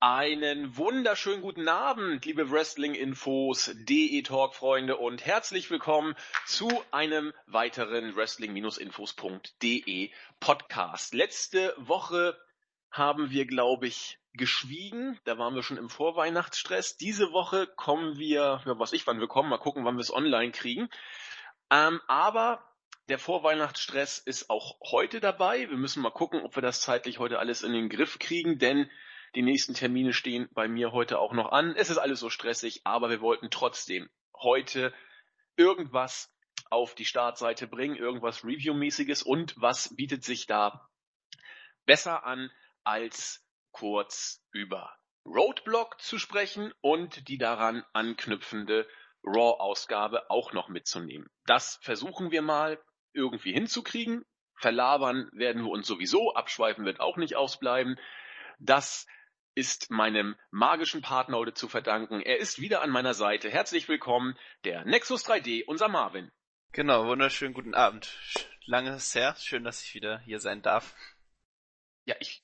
Einen wunderschönen guten Abend, liebe Wrestling-Infos, DE-Talk-Freunde und herzlich willkommen zu einem weiteren Wrestling-Infos.de Podcast. Letzte Woche haben wir, glaube ich, geschwiegen. Da waren wir schon im Vorweihnachtsstress. Diese Woche kommen wir, ja, was ich, wann wir kommen, mal gucken, wann wir es online kriegen. Ähm, aber der Vorweihnachtsstress ist auch heute dabei. Wir müssen mal gucken, ob wir das zeitlich heute alles in den Griff kriegen, denn die nächsten Termine stehen bei mir heute auch noch an. Es ist alles so stressig, aber wir wollten trotzdem heute irgendwas auf die Startseite bringen, irgendwas Review-mäßiges und was bietet sich da besser an, als kurz über Roadblock zu sprechen und die daran anknüpfende Raw-Ausgabe auch noch mitzunehmen. Das versuchen wir mal irgendwie hinzukriegen. Verlabern werden wir uns sowieso, abschweifen wird auch nicht ausbleiben. Das ist meinem magischen Partner heute zu verdanken. Er ist wieder an meiner Seite. Herzlich willkommen, der Nexus 3D, unser Marvin. Genau, wunderschönen guten Abend. Lange ist her, schön, dass ich wieder hier sein darf. Ja, ich.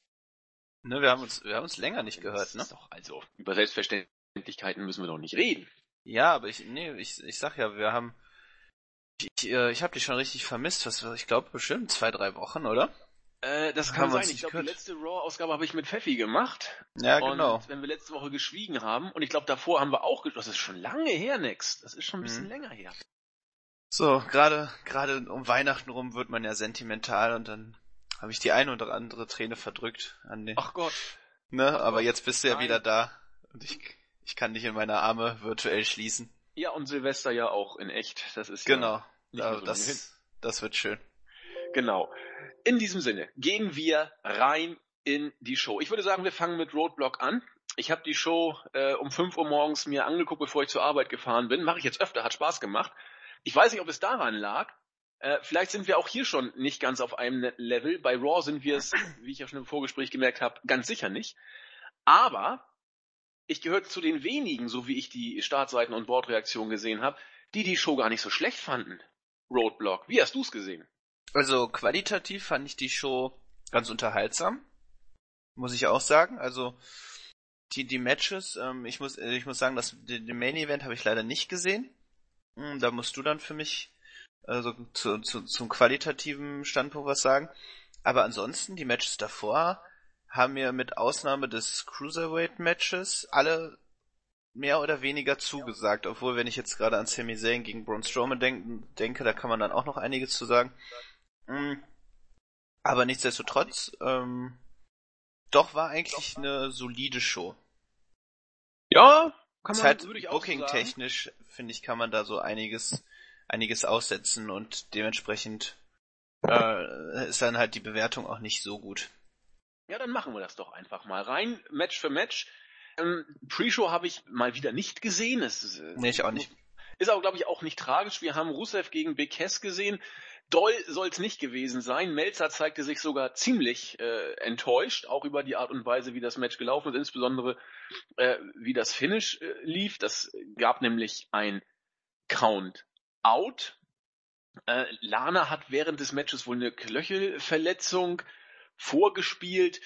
Ne, wir haben uns, wir haben uns länger nicht gehört, ne? Doch, also, über Selbstverständlichkeiten müssen wir doch nicht reden. Ja, aber ich, nee, ich, ich sag ja, wir haben, ich, ich, äh, ich habe dich schon richtig vermisst, was, ich glaube bestimmt zwei, drei Wochen, oder? Äh, das kann sein. Ich glaube, die letzte Raw-Ausgabe habe ich mit Pfeffi gemacht. Ja, und genau. Wenn wir letzte Woche geschwiegen haben, und ich glaube, davor haben wir auch, das ist schon lange her, Next. Das ist schon ein bisschen mhm. länger her. So, gerade, gerade um Weihnachten rum wird man ja sentimental und dann habe ich die eine oder andere Träne verdrückt an den. Ach Gott. Ne, Ach aber Gott. jetzt bist du ja Nein. wieder da und ich, ich kann dich in meine Arme virtuell schließen. Ja, und Silvester ja auch in echt. Das ist genau. Ja da, so das, das wird schön. Genau. In diesem Sinne gehen wir rein in die Show. Ich würde sagen, wir fangen mit Roadblock an. Ich habe die Show äh, um 5 Uhr morgens mir angeguckt, bevor ich zur Arbeit gefahren bin. Mache ich jetzt öfter, hat Spaß gemacht. Ich weiß nicht, ob es daran lag. Äh, vielleicht sind wir auch hier schon nicht ganz auf einem Level. Bei Raw sind wir es, wie ich ja schon im Vorgespräch gemerkt habe, ganz sicher nicht. Aber ich gehörte zu den wenigen, so wie ich die Startseiten und Bordreaktionen gesehen habe, die die Show gar nicht so schlecht fanden. Roadblock. Wie hast du es gesehen? Also qualitativ fand ich die Show ganz unterhaltsam, muss ich auch sagen. Also die, die Matches, ähm, ich muss ich muss sagen, das den, Main Event habe ich leider nicht gesehen. Hm, da musst du dann für mich also zu, zu, zum qualitativen Standpunkt was sagen. Aber ansonsten die Matches davor haben mir mit Ausnahme des Cruiserweight Matches alle mehr oder weniger zugesagt, obwohl wenn ich jetzt gerade an Sami Zayn gegen Braun Strowman denk, denke, da kann man dann auch noch einiges zu sagen. Mm. Aber nichtsdestotrotz, ähm, doch war eigentlich eine solide Show. Ja, kann man, halt würde ich auch Booking so technisch, finde ich, kann man da so einiges, einiges aussetzen und dementsprechend äh, ist dann halt die Bewertung auch nicht so gut. Ja, dann machen wir das doch einfach mal rein, Match für Match. Ähm, Pre-Show habe ich mal wieder nicht gesehen. Es ist, äh, nee, ich auch nicht. Ist aber, glaube ich, auch nicht tragisch. Wir haben Rusev gegen Cass gesehen. Doll soll es nicht gewesen sein. Melzer zeigte sich sogar ziemlich äh, enttäuscht, auch über die Art und Weise, wie das Match gelaufen ist, insbesondere äh, wie das Finish äh, lief. Das gab nämlich ein Count-Out. Äh, Lana hat während des Matches wohl eine Knöchelverletzung vorgespielt.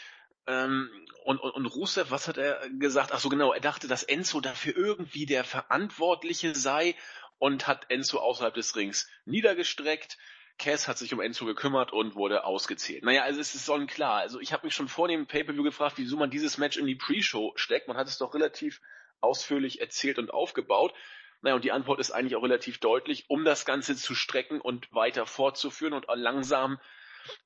Ähm, und, und, und Rusev, was hat er gesagt? Ach so genau, er dachte, dass Enzo dafür irgendwie der Verantwortliche sei und hat Enzo außerhalb des Rings niedergestreckt. Cass hat sich um Enzo gekümmert und wurde ausgezählt. Naja, also es ist sonnenklar. Also ich habe mich schon vor dem Pay-Per-View gefragt, wieso man dieses Match in die Pre-Show steckt. Man hat es doch relativ ausführlich erzählt und aufgebaut. Naja, und die Antwort ist eigentlich auch relativ deutlich, um das Ganze zu strecken und weiter fortzuführen und langsam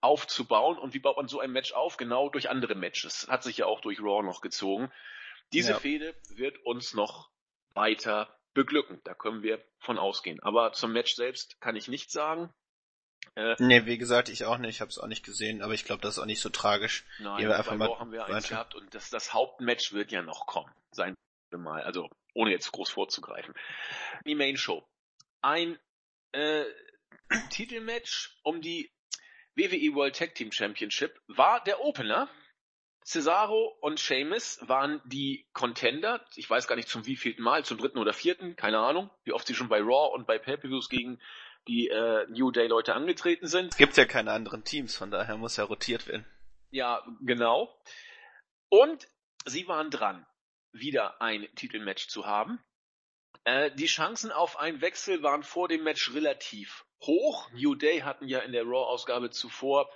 aufzubauen. Und wie baut man so ein Match auf? Genau durch andere Matches. Hat sich ja auch durch Raw noch gezogen. Diese ja. Fehde wird uns noch weiter beglücken. Da können wir von ausgehen. Aber zum Match selbst kann ich nichts sagen. Äh, nee, wie gesagt, ich auch nicht, ich habe es auch nicht gesehen, aber ich glaube, das ist auch nicht so tragisch. Nein, wir einfach mal haben wir eins gehabt und das, das Hauptmatch wird ja noch kommen. Sein mal, also ohne jetzt groß vorzugreifen. Die Main Show. Ein äh, Titelmatch um die WWE World Tag Team Championship war der Opener. Cesaro und Sheamus waren die Contender. Ich weiß gar nicht zum wievielten Mal, zum dritten oder vierten, keine Ahnung, wie oft sie schon bei Raw und bei Pay-Per-Views gegen die äh, New Day Leute angetreten sind. Es gibt ja keine anderen Teams, von daher muss ja rotiert werden. Ja, genau. Und sie waren dran, wieder ein Titelmatch zu haben. Äh, die Chancen auf einen Wechsel waren vor dem Match relativ hoch. New Day hatten ja in der Raw-Ausgabe zuvor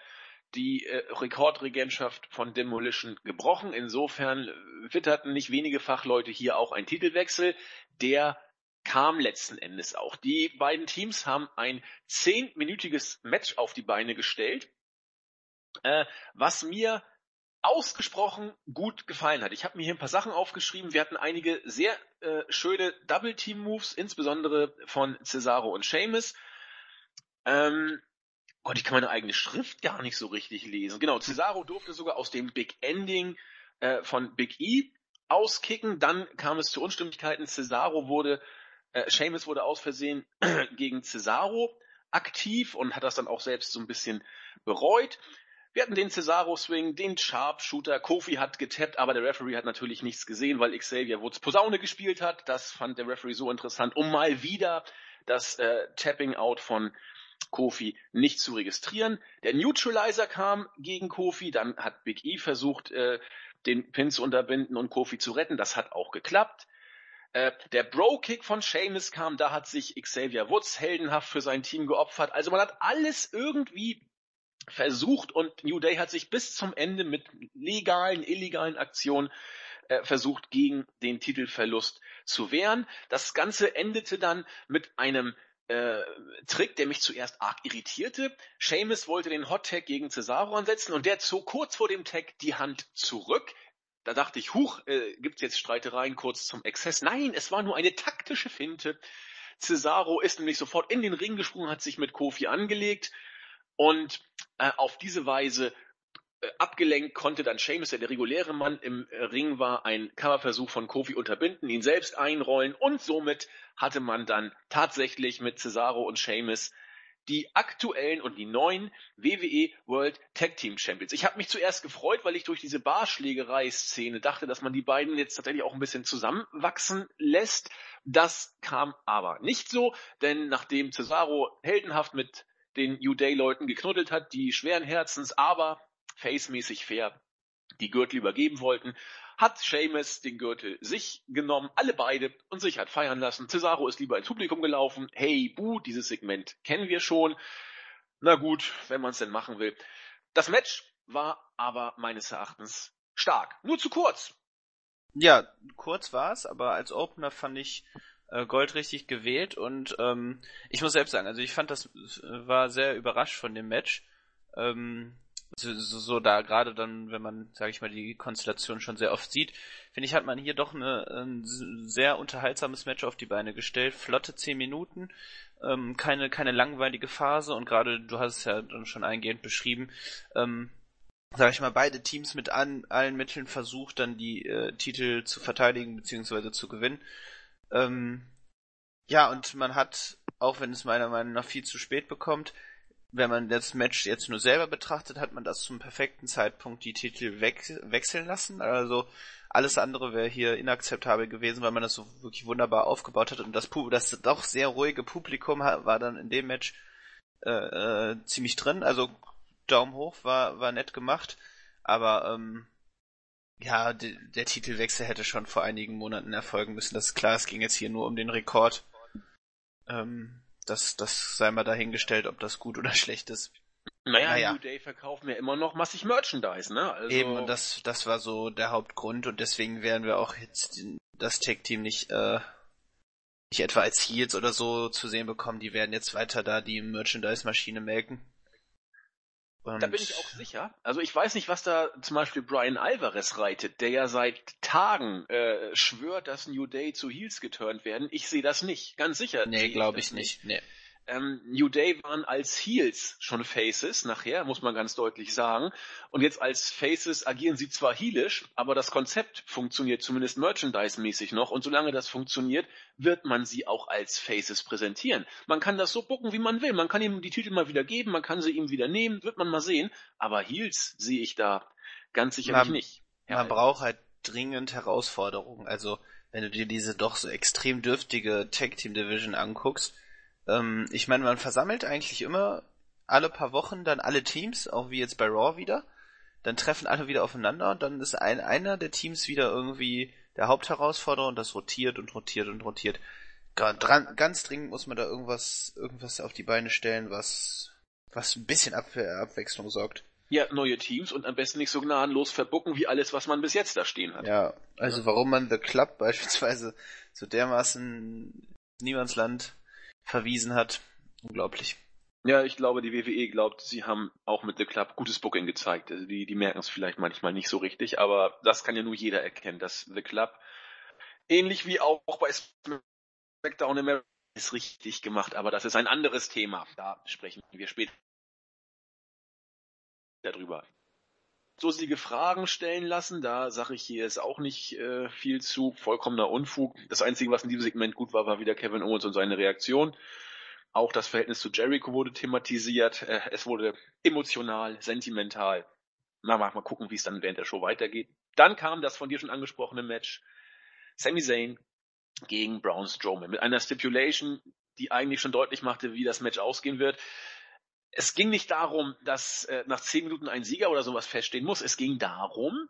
die äh, Rekordregentschaft von Demolition gebrochen. Insofern witterten nicht wenige Fachleute hier auch einen Titelwechsel. Der kam letzten Endes auch. Die beiden Teams haben ein zehnminütiges Match auf die Beine gestellt, äh, was mir ausgesprochen gut gefallen hat. Ich habe mir hier ein paar Sachen aufgeschrieben. Wir hatten einige sehr äh, schöne Double-Team-Moves, insbesondere von Cesaro und Seamus. Ähm, Gott, ich kann meine eigene Schrift gar nicht so richtig lesen. Genau, Cesaro durfte sogar aus dem Big Ending äh, von Big E auskicken. Dann kam es zu Unstimmigkeiten. Cesaro wurde, äh, Seamus wurde aus Versehen gegen Cesaro aktiv und hat das dann auch selbst so ein bisschen bereut. Wir hatten den Cesaro-Swing, den Sharpshooter, Kofi hat getappt, aber der Referee hat natürlich nichts gesehen, weil Xavier Woods Posaune gespielt hat. Das fand der Referee so interessant, um mal wieder das äh, Tapping-Out von Kofi nicht zu registrieren. Der Neutralizer kam gegen Kofi, dann hat Big E versucht, äh, den Pin zu unterbinden und Kofi zu retten. Das hat auch geklappt. Äh, der Bro-Kick von Seamus kam, da hat sich Xavier Woods heldenhaft für sein Team geopfert. Also man hat alles irgendwie versucht und New Day hat sich bis zum Ende mit legalen, illegalen Aktionen äh, versucht, gegen den Titelverlust zu wehren. Das Ganze endete dann mit einem äh, Trick, der mich zuerst arg irritierte. Seamus wollte den Hot Tag gegen Cesaro ansetzen und der zog kurz vor dem Tag die Hand zurück. Da dachte ich, huch, äh, gibt's jetzt Streitereien kurz zum Exzess? Nein, es war nur eine taktische Finte. Cesaro ist nämlich sofort in den Ring gesprungen, hat sich mit Kofi angelegt und äh, auf diese Weise äh, abgelenkt konnte dann Seamus, der der reguläre Mann im äh, Ring war, einen Coverversuch von Kofi unterbinden, ihn selbst einrollen und somit hatte man dann tatsächlich mit Cesaro und Seamus die aktuellen und die neuen WWE World Tag Team Champions. Ich habe mich zuerst gefreut, weil ich durch diese Barschlägerei-Szene dachte, dass man die beiden jetzt tatsächlich auch ein bisschen zusammenwachsen lässt. Das kam aber nicht so, denn nachdem Cesaro heldenhaft mit den New Day-Leuten geknuddelt hat, die schweren Herzens, aber facemäßig fair die Gürtel übergeben wollten, hat Seamus den Gürtel sich genommen, alle beide, und sich hat feiern lassen. Cesaro ist lieber ins Publikum gelaufen. Hey, Bu, dieses Segment kennen wir schon. Na gut, wenn man es denn machen will. Das Match war aber meines Erachtens stark. Nur zu kurz. Ja, kurz war's, aber als Opener fand ich äh, Gold richtig gewählt und ähm, ich muss selbst sagen, also ich fand das äh, war sehr überrascht von dem Match. Ähm, so, so, so da gerade dann, wenn man, sage ich mal, die Konstellation schon sehr oft sieht, finde ich, hat man hier doch eine, ein sehr unterhaltsames Match auf die Beine gestellt. Flotte zehn Minuten, ähm, keine, keine langweilige Phase und gerade, du hast es ja dann schon eingehend beschrieben, ähm, sag ich mal, beide Teams mit an, allen Mitteln versucht, dann die äh, Titel zu verteidigen bzw. zu gewinnen. Ähm, ja, und man hat, auch wenn es meiner Meinung nach viel zu spät bekommt, wenn man das Match jetzt nur selber betrachtet, hat man das zum perfekten Zeitpunkt die Titel weg, wechseln lassen. Also alles andere wäre hier inakzeptabel gewesen, weil man das so wirklich wunderbar aufgebaut hat und das, das doch sehr ruhige Publikum war dann in dem Match äh, äh, ziemlich drin. Also Daumen hoch, war, war nett gemacht, aber ähm, ja, de, der Titelwechsel hätte schon vor einigen Monaten erfolgen müssen. Das ist klar, es ging jetzt hier nur um den Rekord. Ähm, das, das sei mal dahingestellt, ob das gut oder schlecht ist. Naja, naja. New Day verkaufen ja immer noch massig Merchandise, ne? Also Eben, und das, das war so der Hauptgrund und deswegen werden wir auch jetzt das Tag-Team nicht, äh, nicht etwa als Heels oder so zu sehen bekommen. Die werden jetzt weiter da die Merchandise-Maschine melken. Und da bin ich auch sicher. Also ich weiß nicht, was da zum Beispiel Brian Alvarez reitet, der ja seit Tagen äh, schwört, dass New Day zu Heels geturnt werden. Ich sehe das nicht, ganz sicher. Nee, glaube ich nicht. nicht. Nee ähm, New Day waren als Heels schon Faces nachher, muss man ganz deutlich sagen. Und jetzt als Faces agieren sie zwar heelisch, aber das Konzept funktioniert zumindest merchandise-mäßig noch. Und solange das funktioniert, wird man sie auch als Faces präsentieren. Man kann das so bucken, wie man will. Man kann ihm die Titel mal wieder geben, man kann sie ihm wieder nehmen, wird man mal sehen. Aber Heels sehe ich da ganz sicherlich man, nicht. Man Alter. braucht halt dringend Herausforderungen. Also, wenn du dir diese doch so extrem dürftige Tag Team Division anguckst, ähm, ich meine, man versammelt eigentlich immer alle paar Wochen dann alle Teams, auch wie jetzt bei Raw wieder. dann treffen alle wieder aufeinander und dann ist ein, einer der Teams wieder irgendwie der Hauptherausforderer und das rotiert und rotiert und rotiert. Dran, ganz dringend muss man da irgendwas, irgendwas auf die Beine stellen, was, was ein bisschen Ab Abwechslung sorgt. Ja, neue Teams und am besten nicht so gnadenlos verbucken wie alles, was man bis jetzt da stehen hat. Ja, also ja. warum man The Club beispielsweise so dermaßen Niemandsland verwiesen hat, unglaublich. Ja, ich glaube, die WWE glaubt, sie haben auch mit The Club gutes Booking gezeigt. Also die, die merken es vielleicht manchmal nicht so richtig, aber das kann ja nur jeder erkennen, dass The Club ähnlich wie auch bei SmackDown America ist richtig gemacht, aber das ist ein anderes Thema. Da sprechen wir später darüber. So siege Fragen stellen lassen, da sage ich hier ist auch nicht äh, viel zu, vollkommener Unfug. Das Einzige, was in diesem Segment gut war, war wieder Kevin Owens und seine Reaktion. Auch das Verhältnis zu Jericho wurde thematisiert. Äh, es wurde emotional, sentimental. Na, mal gucken, wie es dann während der Show weitergeht. Dann kam das von dir schon angesprochene Match. Sami Zayn gegen Braun Strowman mit einer Stipulation, die eigentlich schon deutlich machte, wie das Match ausgehen wird. Es ging nicht darum, dass äh, nach zehn Minuten ein Sieger oder sowas feststehen muss. Es ging darum,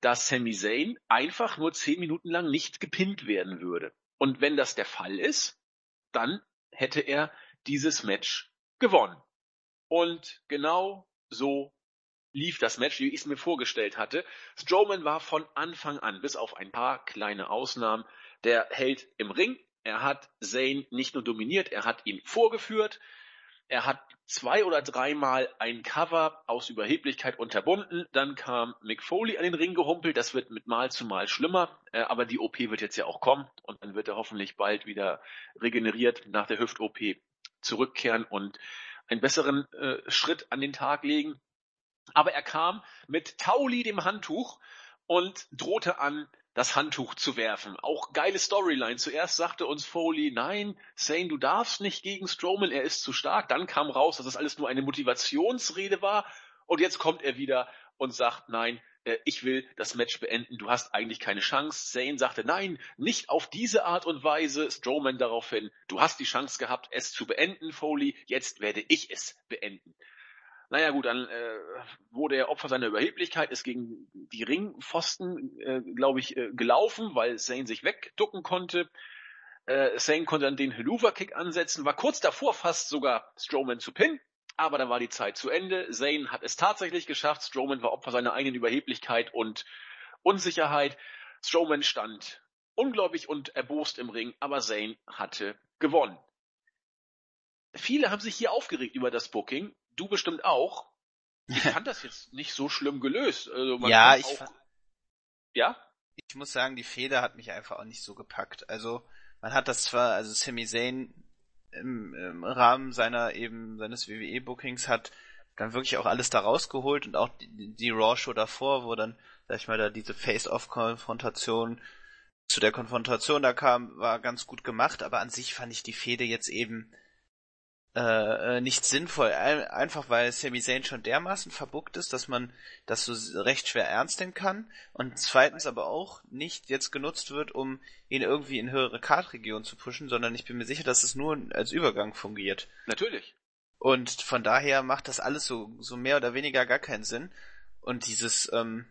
dass Sami Zayn einfach nur zehn Minuten lang nicht gepinnt werden würde. Und wenn das der Fall ist, dann hätte er dieses Match gewonnen. Und genau so lief das Match, wie ich es mir vorgestellt hatte. Strowman war von Anfang an, bis auf ein paar kleine Ausnahmen, der Held im Ring. Er hat Zane nicht nur dominiert, er hat ihn vorgeführt. Er hat zwei oder dreimal ein Cover aus Überheblichkeit unterbunden. Dann kam Mick Foley an den Ring gehumpelt. Das wird mit Mal zu Mal schlimmer. Äh, aber die OP wird jetzt ja auch kommen. Und dann wird er hoffentlich bald wieder regeneriert nach der Hüft-OP zurückkehren und einen besseren äh, Schritt an den Tag legen. Aber er kam mit Tauli, dem Handtuch, und drohte an, das Handtuch zu werfen. Auch geile Storyline. Zuerst sagte uns Foley, nein, Zane, du darfst nicht gegen Strowman, er ist zu stark. Dann kam raus, dass das alles nur eine Motivationsrede war. Und jetzt kommt er wieder und sagt, nein, äh, ich will das Match beenden, du hast eigentlich keine Chance. Zane sagte, nein, nicht auf diese Art und Weise. Strowman daraufhin, du hast die Chance gehabt, es zu beenden, Foley, jetzt werde ich es beenden. Naja gut, dann äh, wurde er Opfer seiner Überheblichkeit, ist gegen die Ringpfosten, äh, glaube ich, äh, gelaufen, weil Zane sich wegducken konnte. Äh, Zane konnte dann den Helluva-Kick ansetzen, war kurz davor fast sogar Strowman zu pinnen, aber dann war die Zeit zu Ende. Zane hat es tatsächlich geschafft. Strowman war Opfer seiner eigenen Überheblichkeit und Unsicherheit. Strowman stand ungläubig und erbost im Ring, aber Zane hatte gewonnen. Viele haben sich hier aufgeregt über das Booking du bestimmt auch. Ich fand das jetzt nicht so schlimm gelöst. Also ja, ich auch, ja. Ich muss sagen, die Feder hat mich einfach auch nicht so gepackt. Also man hat das zwar, also Sami Zayn im, im Rahmen seiner eben seines WWE Bookings hat dann wirklich auch alles da rausgeholt und auch die, die Raw Show davor, wo dann sag ich mal da diese Face-Off Konfrontation zu der Konfrontation da kam, war ganz gut gemacht, aber an sich fand ich die Fehde jetzt eben äh, äh, nicht sinnvoll, einfach weil Sami Zayn schon dermaßen verbuckt ist, dass man das so recht schwer ernst nehmen kann und zweitens aber auch nicht jetzt genutzt wird, um ihn irgendwie in höhere Kartregionen zu pushen, sondern ich bin mir sicher, dass es nur als Übergang fungiert. Natürlich. Und von daher macht das alles so, so mehr oder weniger gar keinen Sinn. Und dieses, ähm,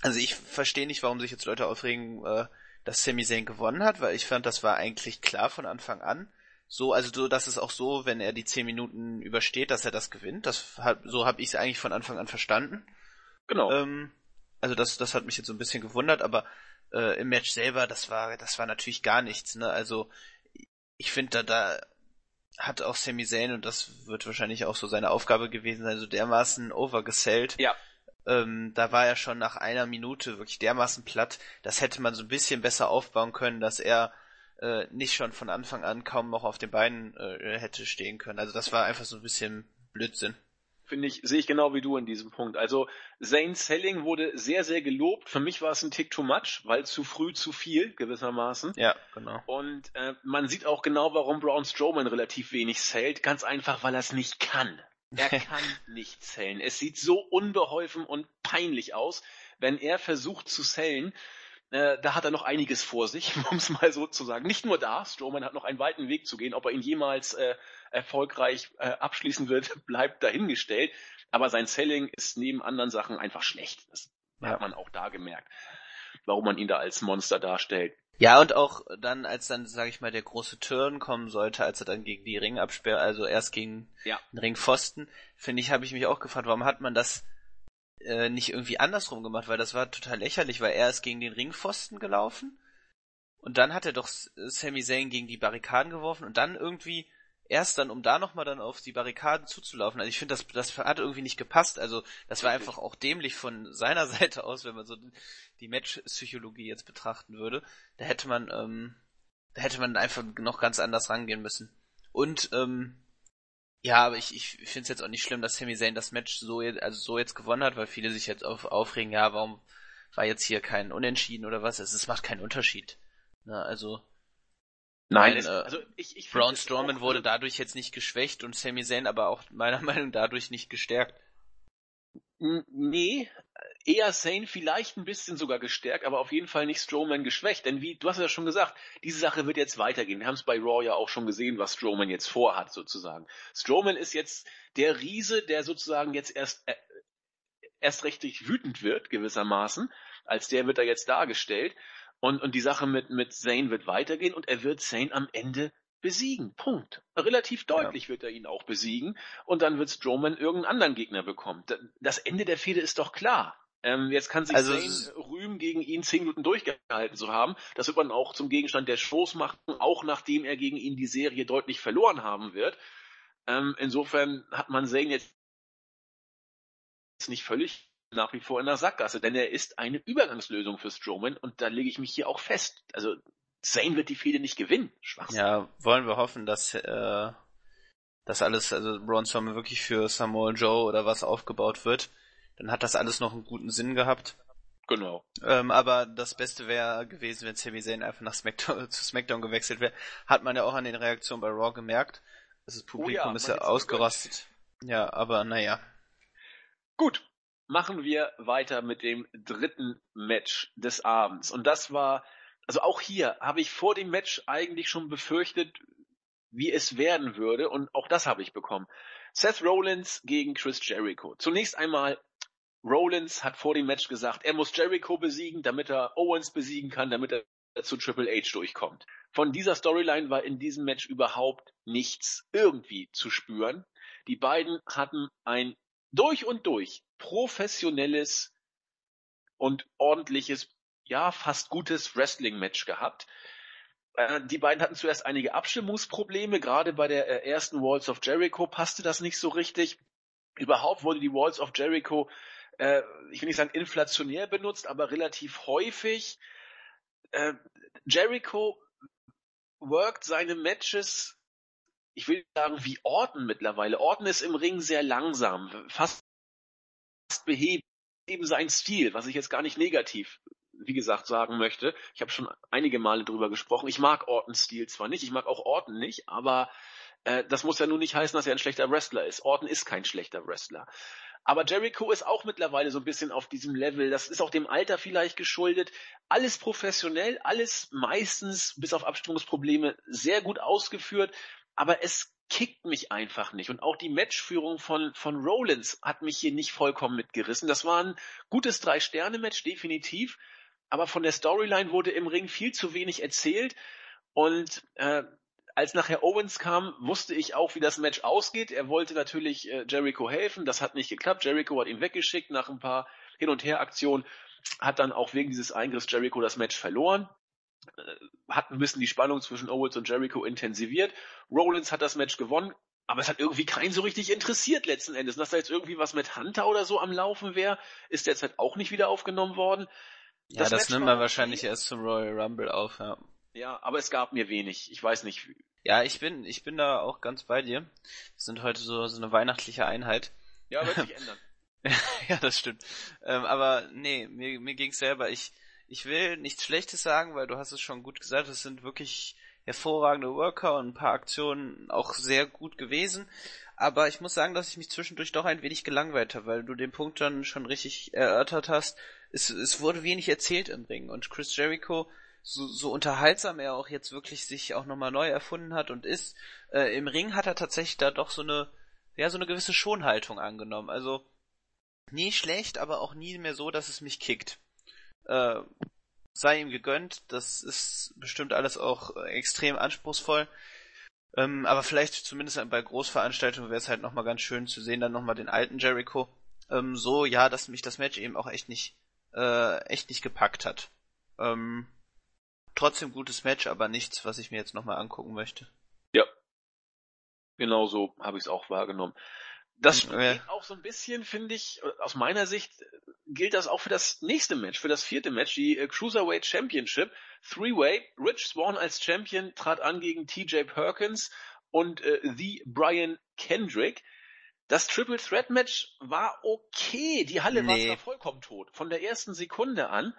also ich verstehe nicht, warum sich jetzt Leute aufregen, äh, dass Sami Zayn gewonnen hat, weil ich fand, das war eigentlich klar von Anfang an so, also so, dass es auch so, wenn er die zehn Minuten übersteht, dass er das gewinnt. Das hat, so habe ich es eigentlich von Anfang an verstanden. Genau. Ähm, also das, das hat mich jetzt so ein bisschen gewundert, aber äh, im Match selber, das war, das war natürlich gar nichts. Ne? Also ich finde, da, da hat auch Sami Zayn und das wird wahrscheinlich auch so seine Aufgabe gewesen sein, so dermaßen overgesellt. Ja. Ähm, da war er schon nach einer Minute wirklich dermaßen platt. Das hätte man so ein bisschen besser aufbauen können, dass er äh, nicht schon von Anfang an kaum noch auf den Beinen äh, hätte stehen können. Also das war einfach so ein bisschen Blödsinn. Finde ich, sehe ich genau wie du in diesem Punkt. Also Zane Selling wurde sehr, sehr gelobt. Für mich war es ein Tick too much, weil zu früh zu viel gewissermaßen. Ja, genau. Und äh, man sieht auch genau, warum Braun Strowman relativ wenig zählt. Ganz einfach, weil er es nicht kann. Er kann nicht zählen. Es sieht so unbeholfen und peinlich aus, wenn er versucht zu zählen. Äh, da hat er noch einiges vor sich, um es mal so zu sagen. Nicht nur da, Strowman hat noch einen weiten Weg zu gehen. Ob er ihn jemals äh, erfolgreich äh, abschließen wird, bleibt dahingestellt. Aber sein Selling ist neben anderen Sachen einfach schlecht. Das ja. hat man auch da gemerkt, warum man ihn da als Monster darstellt. Ja, und auch dann, als dann, sag ich mal, der große Turn kommen sollte, als er dann gegen die Ringabsperr, also erst gegen ja. den Ringpfosten, finde ich, habe ich mich auch gefragt, warum hat man das äh, nicht irgendwie andersrum gemacht, weil das war total lächerlich, weil er ist gegen den Ringpfosten gelaufen und dann hat er doch Sami Zayn gegen die Barrikaden geworfen und dann irgendwie erst dann, um da nochmal dann auf die Barrikaden zuzulaufen. Also ich finde, das, das hat irgendwie nicht gepasst. Also das war einfach auch dämlich von seiner Seite aus, wenn man so die Match-Psychologie jetzt betrachten würde. Da hätte man, ähm, da hätte man einfach noch ganz anders rangehen müssen. Und ähm, ja, aber ich, ich finde es jetzt auch nicht schlimm, dass Sami Zayn das Match so, also so jetzt gewonnen hat, weil viele sich jetzt auf, aufregen, ja, warum war jetzt hier kein Unentschieden oder was? Es, es macht keinen Unterschied. Na, also Nein, es, äh, also ich, ich Braun Strowman wurde dadurch jetzt nicht geschwächt und Sami Zayn aber auch meiner Meinung nach dadurch nicht gestärkt. Nee, eher Zayn vielleicht ein bisschen sogar gestärkt, aber auf jeden Fall nicht Strowman geschwächt. Denn wie, du hast ja schon gesagt, diese Sache wird jetzt weitergehen. Wir haben es bei Raw ja auch schon gesehen, was Strowman jetzt vorhat, sozusagen. Strowman ist jetzt der Riese, der sozusagen jetzt erst, äh, erst richtig wütend wird, gewissermaßen. Als der wird er jetzt dargestellt. Und, und die Sache mit, mit Zane wird weitergehen und er wird Zane am Ende besiegen. Punkt. Relativ deutlich ja. wird er ihn auch besiegen und dann wird Strowman irgendeinen anderen Gegner bekommen. Das Ende der Fehde ist doch klar. Ähm, jetzt kann sich also Zane rühmen, gegen ihn zehn Minuten durchgehalten zu haben. Das wird man auch zum Gegenstand der Shows machen, auch nachdem er gegen ihn die Serie deutlich verloren haben wird. Ähm, insofern hat man Zane jetzt nicht völlig nach wie vor in der Sackgasse, denn er ist eine Übergangslösung für Strowman und da lege ich mich hier auch fest. Also Zane wird die Fehde nicht gewinnen. Schwachsinn. Ja, wollen wir hoffen, dass äh, das alles, also Braun Strowman wirklich für Samoa Joe oder was aufgebaut wird. Dann hat das alles noch einen guten Sinn gehabt. Genau. Ähm, aber das Beste wäre gewesen, wenn Sami Zayn einfach nach Smackdown, zu Smackdown gewechselt wäre. Hat man ja auch an den Reaktionen bei Raw gemerkt. Das Publikum oh ja, ist ja ausgerastet. Ja, aber naja. Gut, machen wir weiter mit dem dritten Match des Abends. Und das war, also auch hier habe ich vor dem Match eigentlich schon befürchtet, wie es werden würde. Und auch das habe ich bekommen. Seth Rollins gegen Chris Jericho. Zunächst einmal, Rollins hat vor dem Match gesagt, er muss Jericho besiegen, damit er Owens besiegen kann, damit er zu Triple H durchkommt. Von dieser Storyline war in diesem Match überhaupt nichts irgendwie zu spüren. Die beiden hatten ein durch und durch professionelles und ordentliches, ja, fast gutes Wrestling-Match gehabt. Äh, die beiden hatten zuerst einige Abstimmungsprobleme, gerade bei der äh, ersten Walls of Jericho passte das nicht so richtig. Überhaupt wurde die Walls of Jericho, äh, ich will nicht sagen inflationär benutzt, aber relativ häufig. Äh, Jericho worked seine Matches ich will sagen, wie Orton mittlerweile. Orton ist im Ring sehr langsam, fast beheben eben sein Stil, was ich jetzt gar nicht negativ, wie gesagt, sagen möchte. Ich habe schon einige Male drüber gesprochen. Ich mag Ortons Stil zwar nicht, ich mag auch Orton nicht, aber äh, das muss ja nun nicht heißen, dass er ein schlechter Wrestler ist. Orton ist kein schlechter Wrestler. Aber Jericho ist auch mittlerweile so ein bisschen auf diesem Level. Das ist auch dem Alter vielleicht geschuldet. Alles professionell, alles meistens bis auf Abstimmungsprobleme sehr gut ausgeführt aber es kickt mich einfach nicht. Und auch die Matchführung von, von Rollins hat mich hier nicht vollkommen mitgerissen. Das war ein gutes Drei-Sterne-Match, definitiv. Aber von der Storyline wurde im Ring viel zu wenig erzählt. Und äh, als nachher Owens kam, wusste ich auch, wie das Match ausgeht. Er wollte natürlich äh, Jericho helfen. Das hat nicht geklappt. Jericho hat ihn weggeschickt nach ein paar Hin- und Her-Aktionen. Hat dann auch wegen dieses Eingriffs Jericho das Match verloren. Äh, hat ein bisschen die Spannung zwischen Owens und Jericho intensiviert. Rollins hat das Match gewonnen, aber es hat irgendwie keinen so richtig interessiert letzten Endes. dass da jetzt irgendwie was mit Hunter oder so am Laufen wäre, ist derzeit auch nicht wieder aufgenommen worden. Ja, das, das nimmt man wahrscheinlich erst zum Royal Rumble auf, ja. Ja, aber es gab mir wenig. Ich weiß nicht. Ja, ich bin, ich bin da auch ganz bei dir. Wir sind heute so, so eine weihnachtliche Einheit. Ja, wird sich ändern. ja, das stimmt. Ähm, aber nee, mir, mir ging's selber. Ich, ich will nichts Schlechtes sagen, weil du hast es schon gut gesagt, es sind wirklich hervorragende Worker und ein paar Aktionen auch sehr gut gewesen. Aber ich muss sagen, dass ich mich zwischendurch doch ein wenig gelangweilt habe, weil du den Punkt dann schon richtig erörtert hast. Es, es wurde wenig erzählt im Ring und Chris Jericho, so, so unterhaltsam er auch jetzt wirklich sich auch nochmal neu erfunden hat und ist, äh, im Ring hat er tatsächlich da doch so eine ja, so eine gewisse Schonhaltung angenommen. Also nie schlecht, aber auch nie mehr so, dass es mich kickt. Äh, sei ihm gegönnt, das ist bestimmt alles auch extrem anspruchsvoll. Ähm, aber vielleicht zumindest bei Großveranstaltungen wäre es halt nochmal ganz schön zu sehen, dann nochmal den alten Jericho. Ähm, so, ja, dass mich das Match eben auch echt nicht, äh, echt nicht gepackt hat. Ähm, trotzdem gutes Match, aber nichts, was ich mir jetzt nochmal angucken möchte. Ja. Genau so habe ich es auch wahrgenommen. Das steht auch so ein bisschen, finde ich, aus meiner Sicht gilt das auch für das nächste Match, für das vierte Match, die äh, Cruiserweight Championship. Three-Way, Rich Swan als Champion trat an gegen TJ Perkins und äh, The Brian Kendrick. Das Triple Threat Match war okay. Die Halle nee. war zwar vollkommen tot, von der ersten Sekunde an.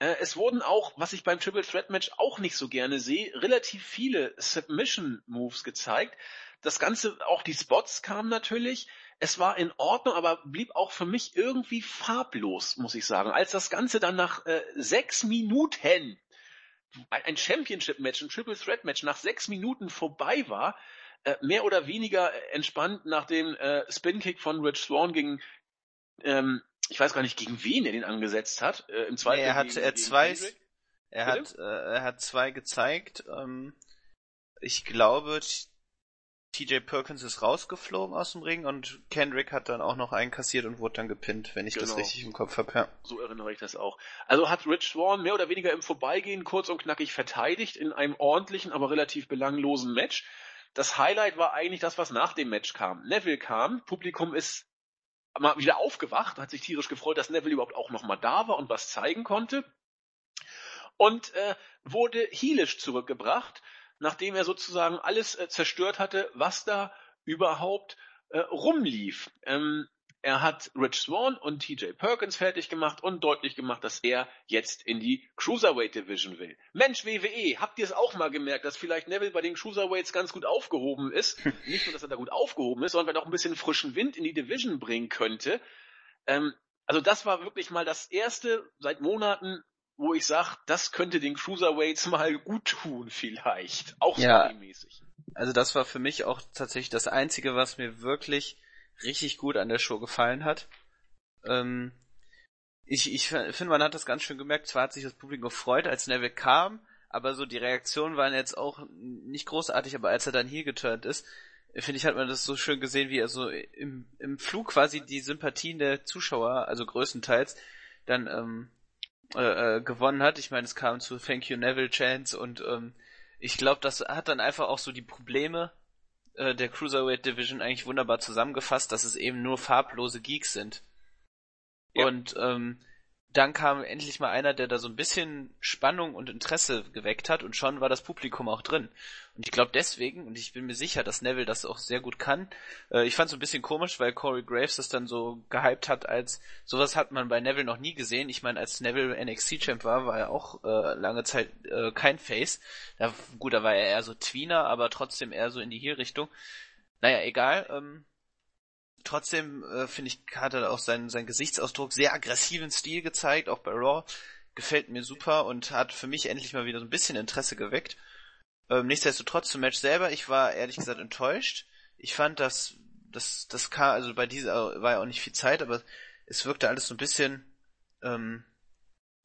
Äh, es wurden auch, was ich beim Triple Threat Match auch nicht so gerne sehe, relativ viele Submission Moves gezeigt. Das Ganze, auch die Spots kamen natürlich. Es war in Ordnung, aber blieb auch für mich irgendwie farblos, muss ich sagen. Als das Ganze dann nach äh, sechs Minuten, ein Championship-Match, ein Triple Threat-Match, nach sechs Minuten vorbei war, äh, mehr oder weniger entspannt nach dem äh, Spin-Kick von Rich Swan gegen, ähm, ich weiß gar nicht, gegen wen er den angesetzt hat. Äh, Im zweiten nee, er hat gegen, er gegen zwei, er hat, äh, er hat zwei gezeigt. Ähm, ich glaube, TJ Perkins ist rausgeflogen aus dem Ring und Kendrick hat dann auch noch einen kassiert und wurde dann gepinnt, wenn ich genau. das richtig im Kopf habe. Ja. So erinnere ich das auch. Also hat Rich Swan mehr oder weniger im Vorbeigehen kurz und knackig verteidigt in einem ordentlichen, aber relativ belanglosen Match. Das Highlight war eigentlich das, was nach dem Match kam. Neville kam, Publikum ist mal wieder aufgewacht, hat sich tierisch gefreut, dass Neville überhaupt auch nochmal da war und was zeigen konnte. Und äh, wurde heelisch zurückgebracht nachdem er sozusagen alles äh, zerstört hatte, was da überhaupt äh, rumlief. Ähm, er hat Rich Swan und TJ Perkins fertig gemacht und deutlich gemacht, dass er jetzt in die Cruiserweight Division will. Mensch, WWE, habt ihr es auch mal gemerkt, dass vielleicht Neville bei den Cruiserweights ganz gut aufgehoben ist? Nicht nur, dass er da gut aufgehoben ist, sondern auch ein bisschen frischen Wind in die Division bringen könnte. Ähm, also das war wirklich mal das erste seit Monaten wo ich sage, das könnte den Cruiserweights mal gut tun vielleicht. Auch ja, storymäßig. Also das war für mich auch tatsächlich das Einzige, was mir wirklich richtig gut an der Show gefallen hat. Ähm, ich ich finde, man hat das ganz schön gemerkt. Zwar hat sich das Publikum gefreut, als Neville kam, aber so die Reaktionen waren jetzt auch nicht großartig, aber als er dann hier geturnt ist, finde ich, hat man das so schön gesehen, wie er so im, im Flug quasi die Sympathien der Zuschauer, also größtenteils, dann ähm, äh, äh, gewonnen hat. Ich meine, es kam zu Thank You Neville Chance und ähm, ich glaube, das hat dann einfach auch so die Probleme äh, der Cruiserweight Division eigentlich wunderbar zusammengefasst, dass es eben nur farblose Geeks sind. Ja. Und ähm, dann kam endlich mal einer, der da so ein bisschen Spannung und Interesse geweckt hat und schon war das Publikum auch drin. Und ich glaube deswegen, und ich bin mir sicher, dass Neville das auch sehr gut kann, äh, ich fand es ein bisschen komisch, weil Corey Graves das dann so gehypt hat, als sowas hat man bei Neville noch nie gesehen. Ich meine, als Neville NXT-Champ war, war er auch äh, lange Zeit äh, kein Face. Da, gut, da war er eher so Tweener, aber trotzdem eher so in die Hier-Richtung. Naja, egal. Ähm, trotzdem äh, finde ich, hat er auch seinen, seinen Gesichtsausdruck sehr aggressiven Stil gezeigt, auch bei Raw. Gefällt mir super und hat für mich endlich mal wieder so ein bisschen Interesse geweckt. Ähm, nichtsdestotrotz zum Match selber, ich war ehrlich gesagt enttäuscht. Ich fand, dass das, das kam, also bei dieser war ja auch nicht viel Zeit, aber es wirkte alles so ein bisschen, ähm,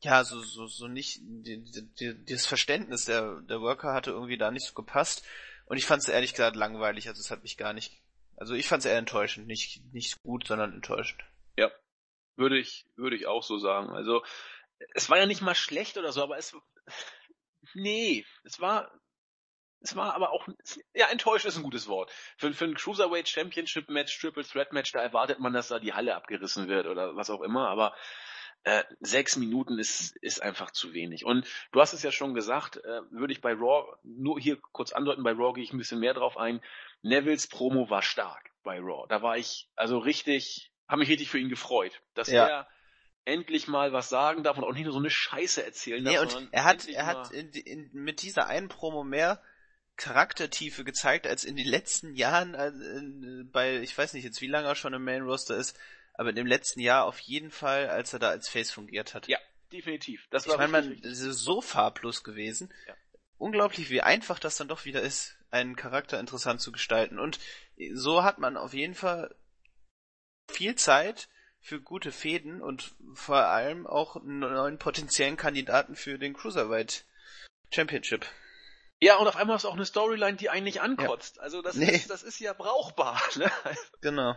ja, so, so, so nicht, die, die, das Verständnis der, der Worker hatte irgendwie da nicht so gepasst. Und ich fand es ehrlich gesagt langweilig, also es hat mich gar nicht also ich fand es eher enttäuschend, nicht nicht gut, sondern enttäuschend. Ja, würde ich würde ich auch so sagen. Also es war ja nicht mal schlecht oder so, aber es nee, es war es war aber auch ja enttäuscht ist ein gutes Wort. Für, für ein Cruiserweight Championship Match, Triple Threat Match, da erwartet man, dass da die Halle abgerissen wird oder was auch immer, aber äh, sechs Minuten ist, ist einfach zu wenig. Und du hast es ja schon gesagt, äh, würde ich bei Raw, nur hier kurz andeuten, bei Raw gehe ich ein bisschen mehr drauf ein. Nevils Promo war stark bei Raw. Da war ich also richtig, habe mich richtig für ihn gefreut, dass ja. er endlich mal was sagen darf und auch nicht nur so eine Scheiße erzählen darf. Nee, und er hat, er hat in, in, mit dieser einen Promo mehr Charaktertiefe gezeigt als in den letzten Jahren äh, bei, ich weiß nicht jetzt wie lange er schon im Main Roster ist, aber in dem letzten Jahr auf jeden Fall, als er da als Face fungiert hat. Ja, definitiv. Das war ich meine, man ist so farblos gewesen. Ja. Unglaublich, wie einfach das dann doch wieder ist. einen Charakter interessant zu gestalten. Und so hat man auf jeden Fall viel Zeit für gute Fäden und vor allem auch einen neuen potenziellen Kandidaten für den Cruiserweight Championship. Ja, und auf einmal ist auch eine Storyline, die eigentlich ankotzt. Ja. Also das, nee. ist, das ist ja brauchbar. Ne? Genau.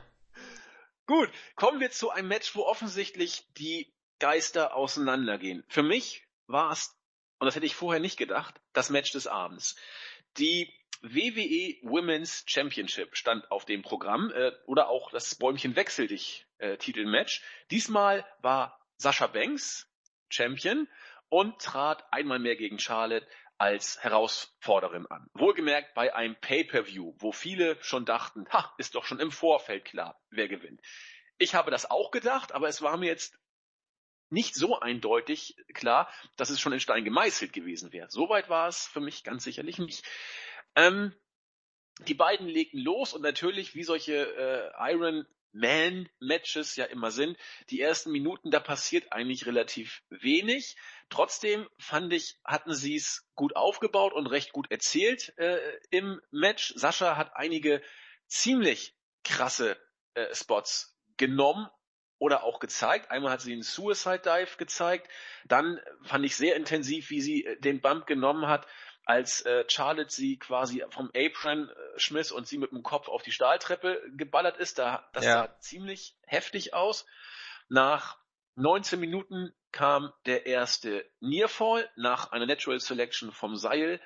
Gut, kommen wir zu einem Match, wo offensichtlich die Geister auseinandergehen. Für mich war es, und das hätte ich vorher nicht gedacht, das Match des Abends. Die WWE Women's Championship stand auf dem Programm äh, oder auch das Bäumchen wechsel dich äh, Titelmatch. Diesmal war Sascha Banks Champion und trat einmal mehr gegen Charlotte als Herausforderin an. Wohlgemerkt bei einem Pay-per-View, wo viele schon dachten, ha, ist doch schon im Vorfeld klar, wer gewinnt. Ich habe das auch gedacht, aber es war mir jetzt nicht so eindeutig klar, dass es schon in Stein gemeißelt gewesen wäre. Soweit war es für mich ganz sicherlich nicht. Ähm, die beiden legten los und natürlich, wie solche äh, Iron Man Matches ja immer sind, die ersten Minuten, da passiert eigentlich relativ wenig. Trotzdem fand ich, hatten sie es gut aufgebaut und recht gut erzählt äh, im Match. Sascha hat einige ziemlich krasse äh, Spots genommen oder auch gezeigt. Einmal hat sie einen Suicide Dive gezeigt. Dann fand ich sehr intensiv, wie sie äh, den Bump genommen hat, als äh, Charlotte sie quasi vom Apron äh, schmiss und sie mit dem Kopf auf die Stahltreppe geballert ist. Da, das ja. sah ziemlich heftig aus. Nach 19 Minuten kam der erste Nearfall nach einer Natural Selection vom Seil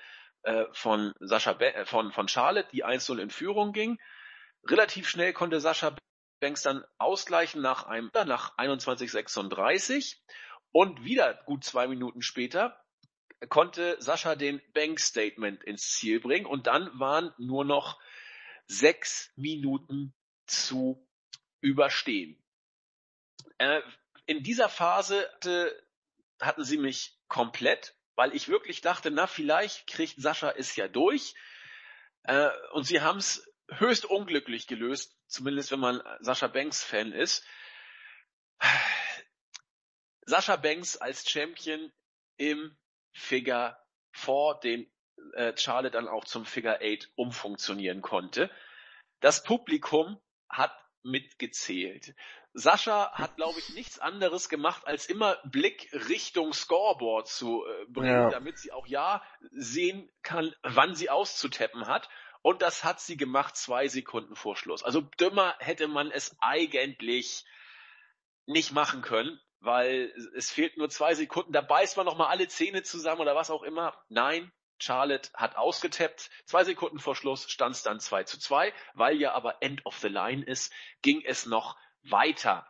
äh, von Sascha Be äh, von, von Charlotte, die einzeln in Führung ging. Relativ schnell konnte Sascha Banks dann ausgleichen nach einem, nach 21,36 und wieder gut zwei Minuten später konnte Sascha den Bank Statement ins Ziel bringen und dann waren nur noch sechs Minuten zu überstehen. Äh, in dieser Phase hatte, hatten sie mich komplett, weil ich wirklich dachte, na vielleicht kriegt Sascha es ja durch. Äh, und sie haben es höchst unglücklich gelöst, zumindest wenn man Sascha Banks Fan ist. Sascha Banks als Champion im Figure 4, den äh, Charlotte dann auch zum Figure 8 umfunktionieren konnte. Das Publikum hat mitgezählt. Sascha hat, glaube ich, nichts anderes gemacht, als immer Blick Richtung Scoreboard zu äh, bringen, ja. damit sie auch ja sehen kann, wann sie auszutappen hat. Und das hat sie gemacht zwei Sekunden vor Schluss. Also dümmer hätte man es eigentlich nicht machen können, weil es fehlt nur zwei Sekunden. Da beißt man nochmal alle Zähne zusammen oder was auch immer. Nein, Charlotte hat ausgetappt. Zwei Sekunden vor Schluss stand es dann 2 zu 2. Weil ja aber End of the Line ist, ging es noch weiter.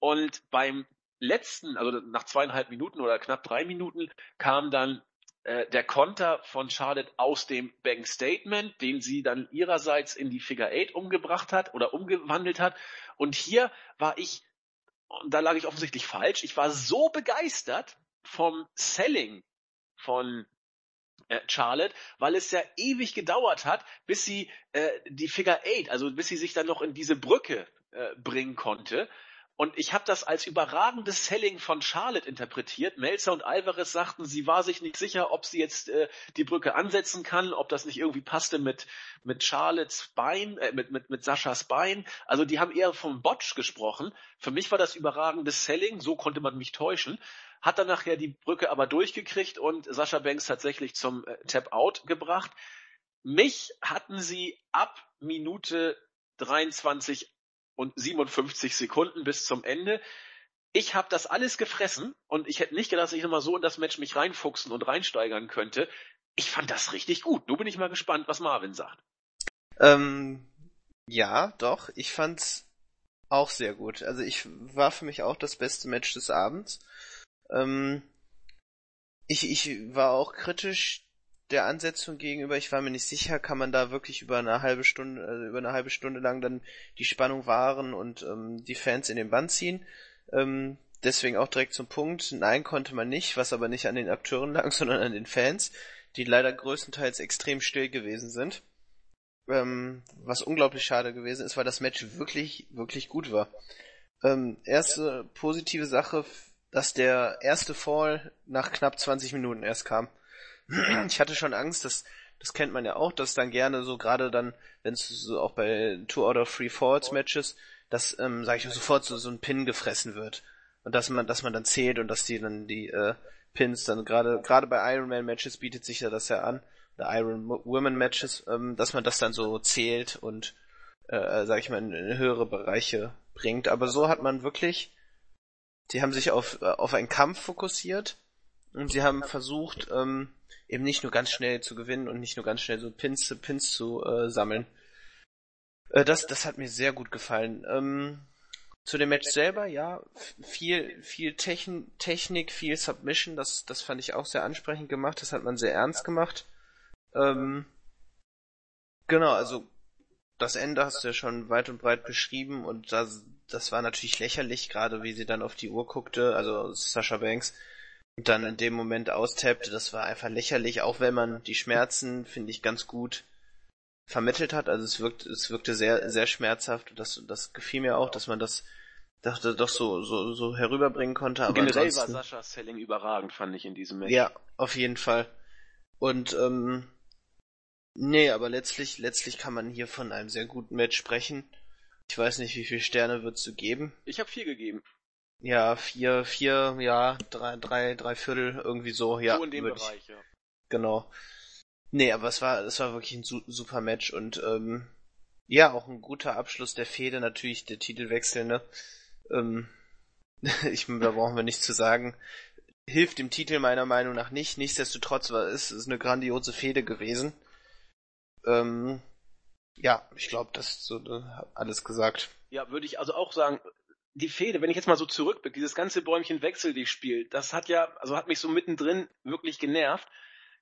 Und beim letzten, also nach zweieinhalb Minuten oder knapp drei Minuten, kam dann äh, der Konter von Charlotte aus dem Bank Statement, den sie dann ihrerseits in die Figure 8 umgebracht hat oder umgewandelt hat. Und hier war ich, und da lag ich offensichtlich falsch, ich war so begeistert vom Selling von äh, Charlotte, weil es ja ewig gedauert hat, bis sie äh, die Figure 8, also bis sie sich dann noch in diese Brücke äh, bringen konnte. Und ich habe das als überragendes Selling von Charlotte interpretiert. Melzer und Alvarez sagten, sie war sich nicht sicher, ob sie jetzt äh, die Brücke ansetzen kann, ob das nicht irgendwie passte mit mit Charlottes Bein, äh, mit mit mit Saschas Bein. Also die haben eher vom Botch gesprochen. Für mich war das überragendes Selling, so konnte man mich täuschen. Hat dann nachher die Brücke aber durchgekriegt und Sascha Banks tatsächlich zum äh, Tap Out gebracht. Mich hatten sie ab Minute 23 und 57 Sekunden bis zum Ende. Ich habe das alles gefressen und ich hätte nicht gedacht, dass ich nochmal so in das Match mich reinfuchsen und reinsteigern könnte. Ich fand das richtig gut. Nun bin ich mal gespannt, was Marvin sagt. Ähm, ja, doch. Ich fand's auch sehr gut. Also ich war für mich auch das beste Match des Abends. Ähm, ich, ich war auch kritisch der Ansetzung gegenüber. Ich war mir nicht sicher, kann man da wirklich über eine halbe Stunde, also über eine halbe Stunde lang dann die Spannung wahren und ähm, die Fans in den Bann ziehen. Ähm, deswegen auch direkt zum Punkt. Nein, konnte man nicht, was aber nicht an den Akteuren lag, sondern an den Fans, die leider größtenteils extrem still gewesen sind. Ähm, was unglaublich schade gewesen ist, weil das Match wirklich, wirklich gut war. Ähm, erste positive Sache, dass der erste Fall nach knapp 20 Minuten erst kam. Ich hatte schon Angst, dass, Das kennt man ja auch, dass dann gerne so gerade dann, wenn es so auch bei Two out of Three Falls Matches, dass, ähm, sag ich mal, sofort so, so ein Pin gefressen wird. Und dass man, dass man dann zählt und dass die dann die äh, Pins dann gerade, gerade bei Ironman Matches bietet sich ja das ja an, oder Iron Women Matches, ähm, dass man das dann so zählt und, äh, sag ich mal, in, in höhere Bereiche bringt. Aber so hat man wirklich, die haben sich auf, äh, auf einen Kampf fokussiert und sie haben versucht, ähm, eben nicht nur ganz schnell zu gewinnen und nicht nur ganz schnell so Pins, Pins zu äh, sammeln. Äh, das, das hat mir sehr gut gefallen. Ähm, zu dem Match selber, ja, viel, viel Techn Technik, viel Submission, das, das fand ich auch sehr ansprechend gemacht, das hat man sehr ernst gemacht. Ähm, genau, also das Ende hast du ja schon weit und breit beschrieben und das, das war natürlich lächerlich, gerade wie sie dann auf die Uhr guckte, also Sascha Banks, und dann in dem Moment austappte, das war einfach lächerlich, auch wenn man die Schmerzen, finde ich, ganz gut vermittelt hat. Also es wirkt, es wirkte sehr, sehr schmerzhaft. Das, das gefiel mir auch, dass man das dachte doch so, so, so herüberbringen konnte. Aber Generell war Sascha Selling überragend, fand ich in diesem Match. Ja, auf jeden Fall. Und ähm, nee, aber letztlich, letztlich kann man hier von einem sehr guten Match sprechen. Ich weiß nicht, wie viele Sterne würdest du geben? Ich habe vier gegeben. Ja, vier, vier, ja, drei, drei, drei Viertel, irgendwie so, ja. So in dem Bereich, ich, ja. Genau. Nee, aber es war, es war wirklich ein su super Match und ähm, ja, auch ein guter Abschluss der Fehde, natürlich der Titelwechsel, ne? Ähm, ich, da brauchen wir nichts zu sagen. Hilft dem Titel meiner Meinung nach nicht. Nichtsdestotrotz war es ist eine grandiose Fehde gewesen. Ähm, ja, ich glaube, das so äh, alles gesagt. Ja, würde ich also auch sagen, die Fehde, wenn ich jetzt mal so zurückblicke, dieses ganze Bäumchen Wechsel, die spielt, das hat ja, also hat mich so mittendrin wirklich genervt.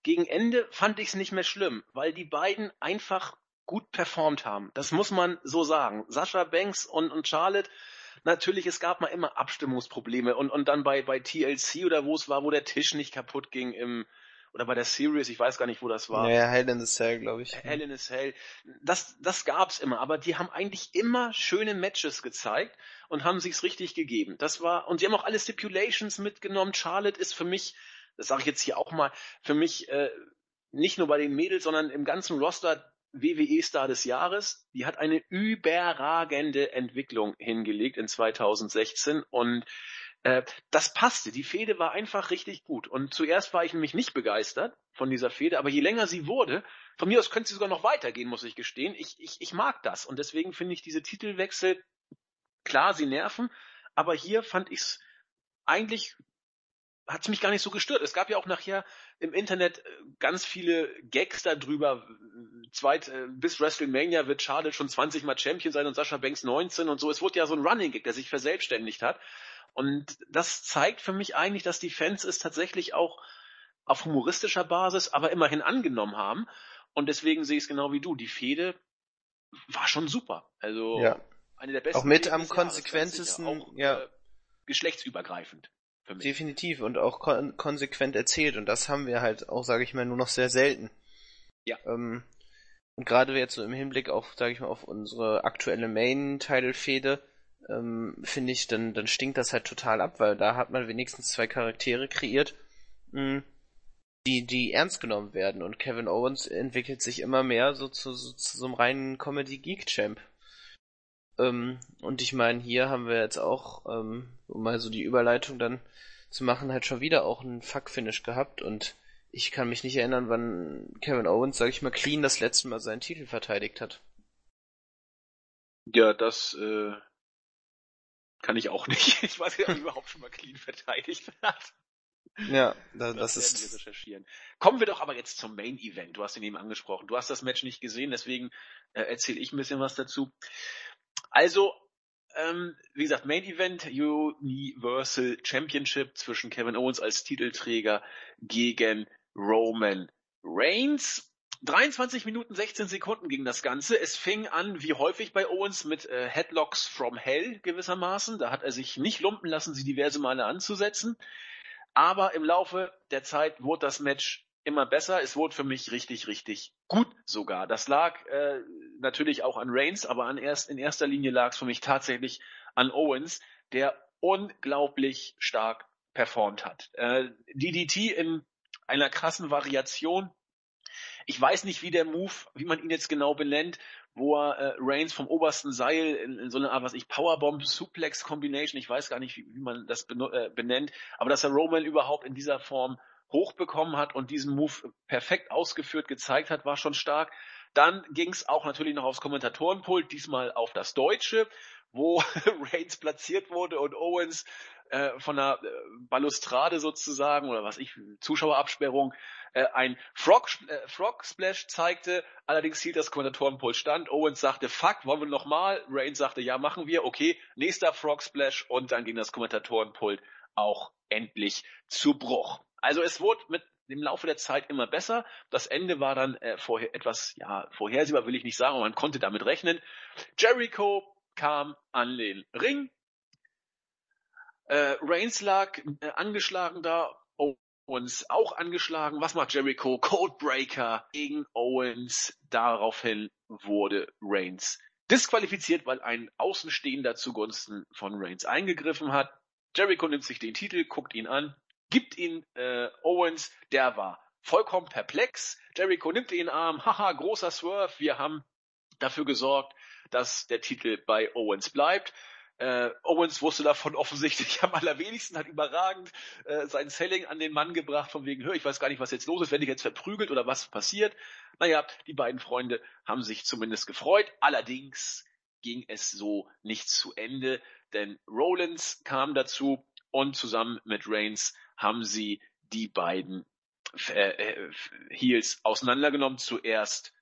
Gegen Ende fand ich es nicht mehr schlimm, weil die beiden einfach gut performt haben. Das muss man so sagen. Sascha Banks und, und Charlotte, natürlich, es gab mal immer Abstimmungsprobleme und, und dann bei, bei TLC oder wo es war, wo der Tisch nicht kaputt ging im, oder bei der Series, ich weiß gar nicht, wo das war. Naja, Hell in the Cell, glaube ich. Hell in the Cell. Das, das gab's immer, aber die haben eigentlich immer schöne Matches gezeigt und haben sich's richtig gegeben. Das war, und sie haben auch alle Stipulations mitgenommen. Charlotte ist für mich, das sage ich jetzt hier auch mal, für mich äh, nicht nur bei den Mädels, sondern im ganzen Roster WWE-Star des Jahres. Die hat eine überragende Entwicklung hingelegt in 2016 und äh, das passte. Die Fehde war einfach richtig gut. Und zuerst war ich nämlich nicht begeistert von dieser Fehde, aber je länger sie wurde, von mir aus könnte sie sogar noch weitergehen, muss ich gestehen. Ich, ich, ich mag das. Und deswegen finde ich diese Titelwechsel, klar, sie nerven, aber hier fand ich es eigentlich hat mich gar nicht so gestört. Es gab ja auch nachher im Internet äh, ganz viele Gags darüber. Zweit, äh, bis WrestleMania wird Charlotte schon 20 Mal Champion sein und Sascha Banks 19 und so. Es wurde ja so ein Running Gag, der sich verselbstständigt hat. Und das zeigt für mich eigentlich, dass die Fans es tatsächlich auch auf humoristischer Basis, aber immerhin angenommen haben. Und deswegen sehe ich es genau wie du. Die Fehde war schon super. Also ja. eine der besten. Auch mit am konsequentesten, auch, ja. Äh, geschlechtsübergreifend. Definitiv und auch kon konsequent erzählt und das haben wir halt auch, sage ich mal, nur noch sehr selten. Ja. Ähm, und gerade jetzt so im Hinblick auf, sage ich mal, auf unsere aktuelle Main-Title-Fehde, ähm, finde ich, dann, dann stinkt das halt total ab, weil da hat man wenigstens zwei Charaktere kreiert, mh, hm, die, die ernst genommen werden. Und Kevin Owens entwickelt sich immer mehr so zu, so, zu so einem reinen Comedy-Geek-Champ. Ähm, und ich meine, hier haben wir jetzt auch, ähm, um mal so die Überleitung dann zu machen, halt schon wieder auch einen Fuck-Finish gehabt und ich kann mich nicht erinnern, wann Kevin Owens, sag ich mal, clean das letzte Mal seinen Titel verteidigt hat. Ja, das äh, kann ich auch nicht. Ich weiß nicht, ob er überhaupt schon mal clean verteidigt hat. Ja, da, das, das ist. Wir recherchieren. Kommen wir doch aber jetzt zum Main Event. Du hast ihn eben angesprochen. Du hast das Match nicht gesehen, deswegen äh, erzähle ich ein bisschen was dazu. Also, ähm, wie gesagt, Main Event Universal Championship zwischen Kevin Owens als Titelträger gegen Roman Reigns. 23 Minuten 16 Sekunden ging das Ganze. Es fing an, wie häufig bei Owens, mit äh, Headlocks from Hell gewissermaßen. Da hat er sich nicht lumpen lassen, sie diverse Male anzusetzen. Aber im Laufe der Zeit wurde das Match immer besser. Es wurde für mich richtig, richtig gut sogar. Das lag äh, natürlich auch an Reigns, aber an erst, in erster Linie lag es für mich tatsächlich an Owens, der unglaublich stark performt hat. Äh, DDT in einer krassen Variation ich weiß nicht, wie der Move, wie man ihn jetzt genau benennt, wo er äh, Reigns vom obersten Seil in, in so eine Art, was ich, Powerbomb Suplex Combination, ich weiß gar nicht, wie, wie man das äh, benennt, aber dass er Roman überhaupt in dieser Form hochbekommen hat und diesen Move perfekt ausgeführt gezeigt hat, war schon stark. Dann ging es auch natürlich noch aufs Kommentatorenpult, diesmal auf das Deutsche, wo Reigns platziert wurde und Owens äh, von der äh, Balustrade sozusagen oder was ich Zuschauerabsperrung äh, ein Frog, äh, Frog Splash zeigte. Allerdings hielt das Kommentatorenpult stand. Owens sagte, fuck, wollen wir nochmal? Reigns sagte, ja, machen wir. Okay, nächster Frog Splash und dann ging das Kommentatorenpult auch endlich zu Bruch. Also es wurde mit im Laufe der Zeit immer besser. Das Ende war dann äh, vorher etwas, ja, vorhersehbar will ich nicht sagen, aber man konnte damit rechnen. Jericho kam an den Ring. Äh, Reigns lag äh, angeschlagen da, Owens auch angeschlagen. Was macht Jericho? Codebreaker gegen Owens. Daraufhin wurde Reigns disqualifiziert, weil ein Außenstehender zugunsten von Reigns eingegriffen hat. Jericho nimmt sich den Titel, guckt ihn an, gibt ihn äh, Owens, der war vollkommen perplex. Jericho nimmt ihn in den Arm, haha, großer Swerve, wir haben dafür gesorgt, dass der Titel bei Owens bleibt. Äh, Owens wusste davon offensichtlich am allerwenigsten, hat überragend äh, sein Selling an den Mann gebracht, von wegen, hör, ich weiß gar nicht, was jetzt los ist, wenn ich jetzt verprügelt oder was passiert. Naja, die beiden Freunde haben sich zumindest gefreut. Allerdings ging es so nicht zu Ende, denn Rollins kam dazu und zusammen mit Reigns haben sie die beiden äh, äh, Heels auseinandergenommen. Zuerst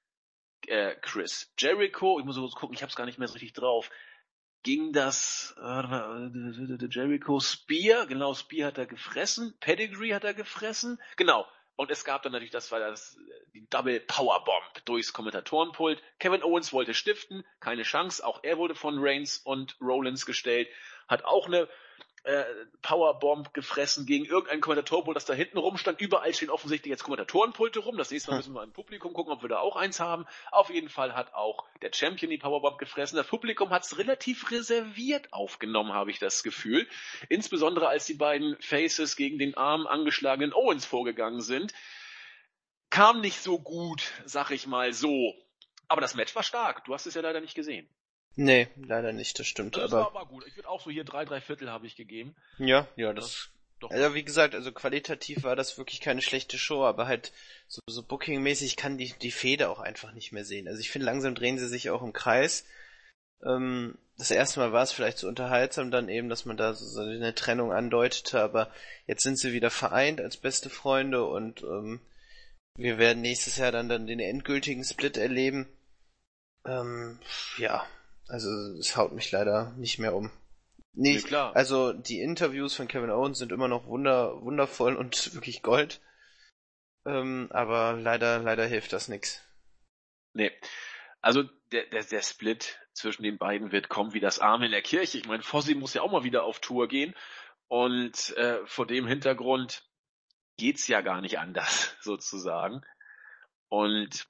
äh, Chris Jericho, ich muss kurz gucken, ich habe es gar nicht mehr so richtig drauf. Ging das äh, Jericho Spear, genau, Spear hat er gefressen, Pedigree hat er gefressen, genau. Und es gab dann natürlich, das war das, die Double Power Bomb durchs Kommentatorenpult. Kevin Owens wollte stiften, keine Chance. Auch er wurde von Reigns und Rollins gestellt, hat auch eine äh, Powerbomb gefressen gegen irgendein Kommentatorpult, das da hinten rumstand. Überall stehen offensichtlich jetzt Kommentatorenpulte rum. Das nächste Mal müssen wir im Publikum gucken, ob wir da auch eins haben. Auf jeden Fall hat auch der Champion die Powerbomb gefressen. Das Publikum hat es relativ reserviert aufgenommen, habe ich das Gefühl. Insbesondere als die beiden Faces gegen den arm angeschlagenen Owens vorgegangen sind. Kam nicht so gut, sag ich mal so. Aber das Match war stark. Du hast es ja leider nicht gesehen. Nee, leider nicht, das stimmt. Das aber war aber gut. Ich würde auch so hier drei, drei Viertel habe ich gegeben. Ja, ja, das. Doch. Also wie gesagt, also qualitativ war das wirklich keine schlechte Show, aber halt so, so Booking-mäßig kann die, die Feder auch einfach nicht mehr sehen. Also ich finde, langsam drehen sie sich auch im Kreis. Ähm, das erste Mal war es vielleicht so unterhaltsam dann eben, dass man da so eine Trennung andeutete, aber jetzt sind sie wieder vereint als beste Freunde und ähm, wir werden nächstes Jahr dann, dann den endgültigen Split erleben. Ähm, ja, also es haut mich leider nicht mehr um. Nee, ja, klar. also die Interviews von Kevin Owens sind immer noch wunder, wundervoll und wirklich Gold. Ähm, aber leider, leider hilft das nichts. Nee. Also der, der, der Split zwischen den beiden wird kommen wie das Arme in der Kirche. Ich meine, Fossi muss ja auch mal wieder auf Tour gehen. Und äh, vor dem Hintergrund geht's ja gar nicht anders, sozusagen. Und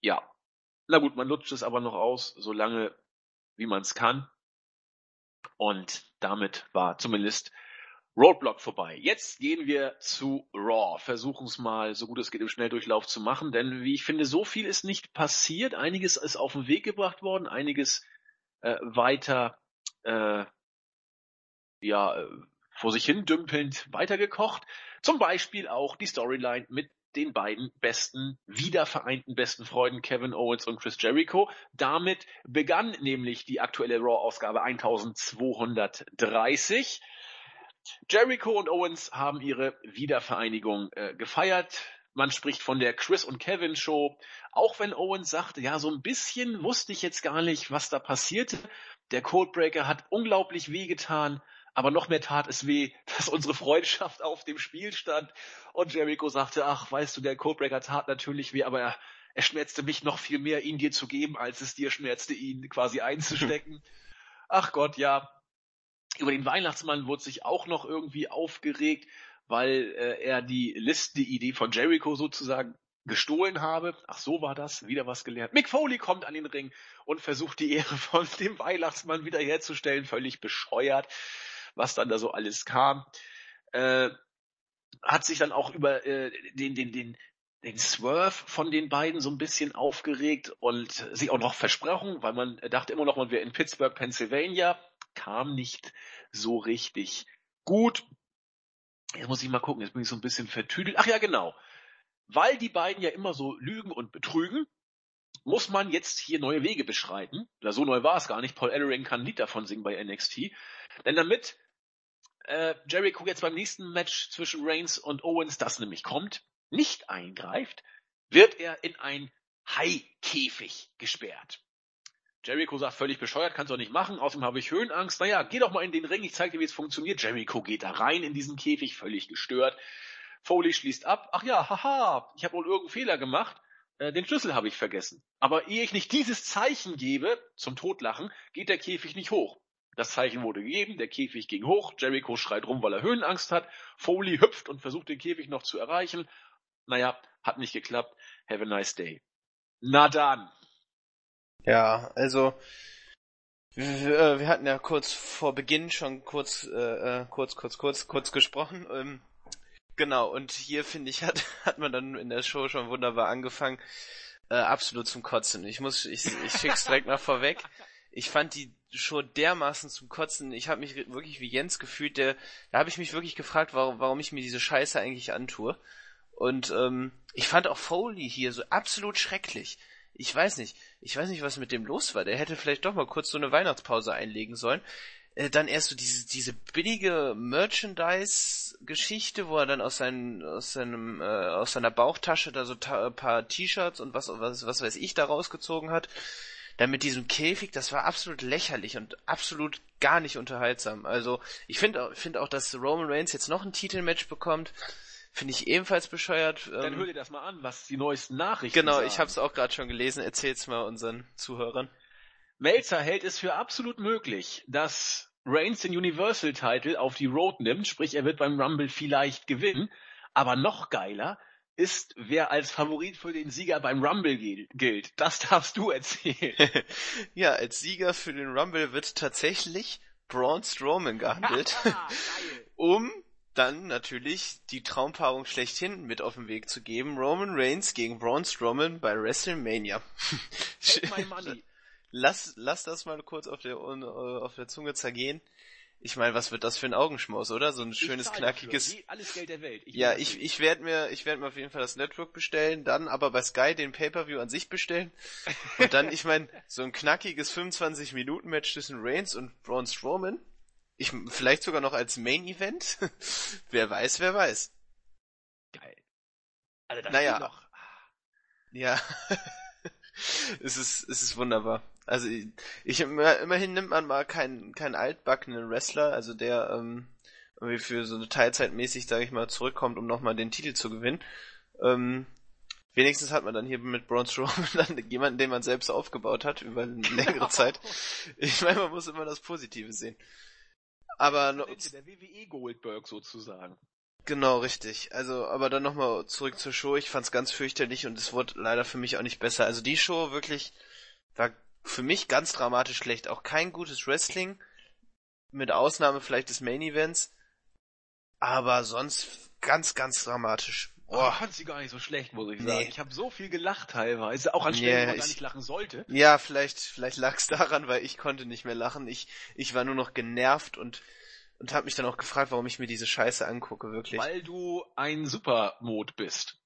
ja, na gut, man lutscht es aber noch aus, solange wie man es kann. Und damit war zumindest Roadblock vorbei. Jetzt gehen wir zu Raw. Versuchen es mal, so gut es geht, im Schnelldurchlauf zu machen, denn wie ich finde, so viel ist nicht passiert. Einiges ist auf den Weg gebracht worden, einiges äh, weiter, äh, ja, äh, vor sich hin dümpelnd weitergekocht. Zum Beispiel auch die Storyline mit den beiden besten, wiedervereinten besten Freunden Kevin Owens und Chris Jericho. Damit begann nämlich die aktuelle Raw-Ausgabe 1230. Jericho und Owens haben ihre Wiedervereinigung äh, gefeiert. Man spricht von der Chris und Kevin Show. Auch wenn Owens sagte, ja, so ein bisschen wusste ich jetzt gar nicht, was da passierte. Der Codebreaker hat unglaublich wehgetan. Aber noch mehr tat es weh, dass unsere Freundschaft auf dem Spiel stand. Und Jericho sagte, ach, weißt du, der Codebreaker tat natürlich weh, aber er, er schmerzte mich noch viel mehr, ihn dir zu geben, als es dir schmerzte, ihn quasi einzustecken. ach Gott, ja. Über den Weihnachtsmann wurde sich auch noch irgendwie aufgeregt, weil äh, er die Liste-Idee von Jericho sozusagen gestohlen habe. Ach, so war das. Wieder was gelernt. Mick Foley kommt an den Ring und versucht die Ehre von dem Weihnachtsmann wiederherzustellen. Völlig bescheuert was dann da so alles kam. Äh, hat sich dann auch über äh, den, den, den den Swerve von den beiden so ein bisschen aufgeregt und sich auch noch versprochen, weil man dachte immer noch, man wäre in Pittsburgh, Pennsylvania, kam nicht so richtig gut. Jetzt muss ich mal gucken, jetzt bin ich so ein bisschen vertüdelt. Ach ja, genau. Weil die beiden ja immer so lügen und betrügen, muss man jetzt hier neue Wege beschreiten. Oder so neu war es gar nicht. Paul Ellering kann ein Lied davon singen bei NXT. Denn damit äh, Jericho jetzt beim nächsten Match zwischen Reigns und Owens, das nämlich kommt, nicht eingreift, wird er in ein Haikäfig gesperrt. Jericho sagt völlig bescheuert, kannst du nicht machen, außerdem habe ich Höhenangst. Naja, geh doch mal in den Ring, ich zeige dir, wie es funktioniert. Jericho geht da rein in diesen Käfig, völlig gestört. Foley schließt ab. Ach ja, haha, ich habe wohl irgendeinen Fehler gemacht. Äh, den Schlüssel habe ich vergessen. Aber ehe ich nicht dieses Zeichen gebe, zum Totlachen, geht der Käfig nicht hoch. Das Zeichen wurde gegeben, der Käfig ging hoch, Jericho schreit rum, weil er Höhenangst hat, Foley hüpft und versucht den Käfig noch zu erreichen. Naja, hat nicht geklappt. Have a nice day. Na dann. Ja, also wir, äh, wir hatten ja kurz vor Beginn schon kurz, äh, äh, kurz, kurz, kurz, kurz gesprochen. Ähm, genau, und hier finde ich, hat, hat man dann in der Show schon wunderbar angefangen. Äh, absolut zum Kotzen. Ich muss, ich, ich schick's direkt mal vorweg. Ich fand die Show dermaßen zum Kotzen. Ich habe mich wirklich wie Jens gefühlt. Der, da habe ich mich wirklich gefragt, warum, warum ich mir diese Scheiße eigentlich antue. Und ähm, ich fand auch Foley hier so absolut schrecklich. Ich weiß nicht, ich weiß nicht, was mit dem los war. Der hätte vielleicht doch mal kurz so eine Weihnachtspause einlegen sollen. Äh, dann erst so diese, diese billige Merchandise-Geschichte, wo er dann aus, seinen, aus, seinem, äh, aus seiner Bauchtasche da so ta paar T-Shirts und was, was, was weiß ich da rausgezogen hat. Dann mit diesem Käfig, das war absolut lächerlich und absolut gar nicht unterhaltsam. Also ich finde find auch, dass Roman Reigns jetzt noch ein Titelmatch bekommt. Finde ich ebenfalls bescheuert. Dann ähm, hör dir das mal an, was die neuesten Nachrichten Genau, sagen. ich habe es auch gerade schon gelesen. Erzähl's mal unseren Zuhörern. Melzer hält es für absolut möglich, dass Reigns den Universal Title auf die Road nimmt, sprich er wird beim Rumble vielleicht gewinnen, aber noch geiler ist, wer als Favorit für den Sieger beim Rumble gilt. Das darfst du erzählen. ja, als Sieger für den Rumble wird tatsächlich Braun Strowman gehandelt, um dann natürlich die Traumpaarung schlechthin mit auf den Weg zu geben. Roman Reigns gegen Braun Strowman bei WrestleMania. lass, lass das mal kurz auf der, äh, auf der Zunge zergehen. Ich meine, was wird das für ein Augenschmaus, oder? So ein schönes, knackiges. Für. alles Geld der Welt. Ich ja, ich, ich werde mir, ich werde mir auf jeden Fall das Network bestellen, dann aber bei Sky den Pay-Per-View an sich bestellen. Und dann, ich meine, so ein knackiges 25-Minuten-Match zwischen Reigns und Braun Strowman. Ich, vielleicht sogar noch als Main Event. wer weiß, wer weiß. Geil. Also das naja. Noch. Ja. es ist, es ist wunderbar. Also ich, ich immerhin nimmt man mal keinen keinen altbackenen Wrestler, also der ähm, irgendwie für so eine Teilzeitmäßig, sage ich mal, zurückkommt, um nochmal den Titel zu gewinnen. Ähm, wenigstens hat man dann hier mit Braun Strowman dann jemanden, den man selbst aufgebaut hat über eine längere Zeit. Ich meine, man muss immer das Positive sehen. Aber no, der WWE Goldberg sozusagen. Genau, richtig. Also, aber dann nochmal zurück zur Show. Ich fand's ganz fürchterlich und es wurde leider für mich auch nicht besser. Also die Show wirklich war für mich ganz dramatisch schlecht. Auch kein gutes Wrestling. Mit Ausnahme vielleicht des Main Events. Aber sonst ganz, ganz dramatisch. Oh, ich fand sie gar nicht so schlecht, muss ich sagen. Nee. Ich habe so viel gelacht teilweise, auch an Stellen, yeah, wo man gar nicht lachen sollte. Ja, vielleicht, vielleicht lag es daran, weil ich konnte nicht mehr lachen. Ich, ich war nur noch genervt und und habe mich dann auch gefragt, warum ich mir diese Scheiße angucke, wirklich. Weil du ein Supermod bist.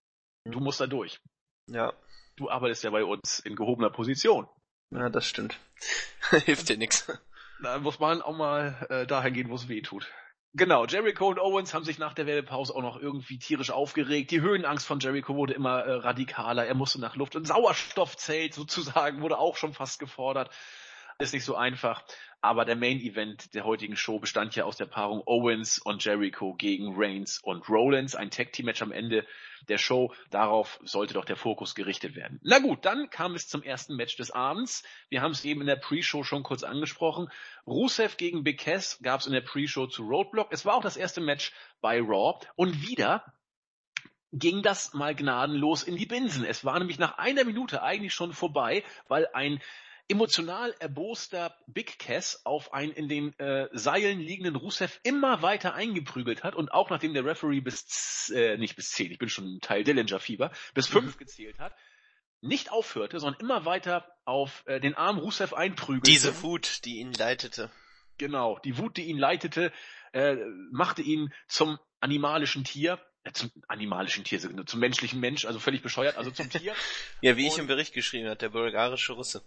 Du musst da durch. Ja. Du arbeitest ja bei uns in gehobener Position. Ja, das stimmt. Hilft dir nix. Da muss man auch mal äh, dahin gehen, wo es weh tut. Genau, Jericho und Owens haben sich nach der Werbepause auch noch irgendwie tierisch aufgeregt. Die Höhenangst von Jericho wurde immer äh, radikaler. Er musste nach Luft. und Sauerstoffzelt sozusagen wurde auch schon fast gefordert. Ist nicht so einfach. Aber der Main Event der heutigen Show bestand ja aus der Paarung Owens und Jericho gegen Reigns und Rollins. Ein Tag Team Match am Ende der Show. Darauf sollte doch der Fokus gerichtet werden. Na gut, dann kam es zum ersten Match des Abends. Wir haben es eben in der Pre-Show schon kurz angesprochen. Rusev gegen Big Cass gab es in der Pre-Show zu Roadblock. Es war auch das erste Match bei Raw. Und wieder ging das mal gnadenlos in die Binsen. Es war nämlich nach einer Minute eigentlich schon vorbei, weil ein emotional erboster Big Cass auf einen in den äh, Seilen liegenden Rusev immer weiter eingeprügelt hat und auch nachdem der Referee bis, äh, nicht bis zehn, ich bin schon ein Teil Dillinger-Fieber, bis fünf mhm. gezählt hat, nicht aufhörte, sondern immer weiter auf äh, den Arm Rusev einprügelte. Diese Wut, die ihn leitete. Genau, die Wut, die ihn leitete, äh, machte ihn zum animalischen Tier, äh, zum animalischen Tier, zum menschlichen Mensch, also völlig bescheuert, also zum Tier. ja, wie und, ich im Bericht geschrieben habe, der bulgarische Russe.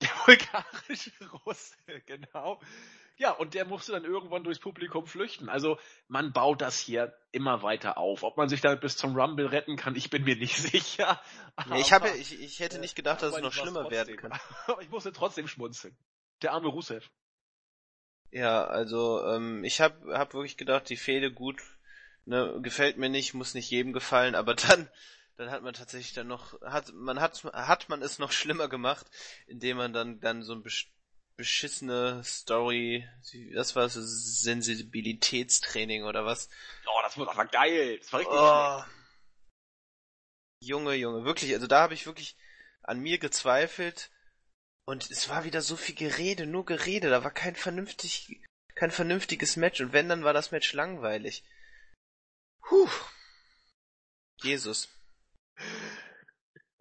Der bulgarische Russe, genau. Ja, und der musste dann irgendwann durchs Publikum flüchten. Also man baut das hier immer weiter auf. Ob man sich damit bis zum Rumble retten kann, ich bin mir nicht sicher. Nee, ich, habe, ich, ich hätte nicht gedacht, dass es noch schlimmer werden kann. Aber ich musste trotzdem schmunzeln. Der arme Rusev. Ja, also ähm, ich habe hab wirklich gedacht, die Fehde gut, ne, gefällt mir nicht, muss nicht jedem gefallen, aber dann dann hat man tatsächlich dann noch hat man hat hat man es noch schlimmer gemacht, indem man dann dann so ein beschissene Story, das war so Sensibilitätstraining oder was? Oh, das war, das war geil, das war richtig oh. Junge, Junge, wirklich, also da habe ich wirklich an mir gezweifelt und es war wieder so viel Gerede, nur Gerede, da war kein vernünftig kein vernünftiges Match und wenn dann war das Match langweilig. Puh. Jesus.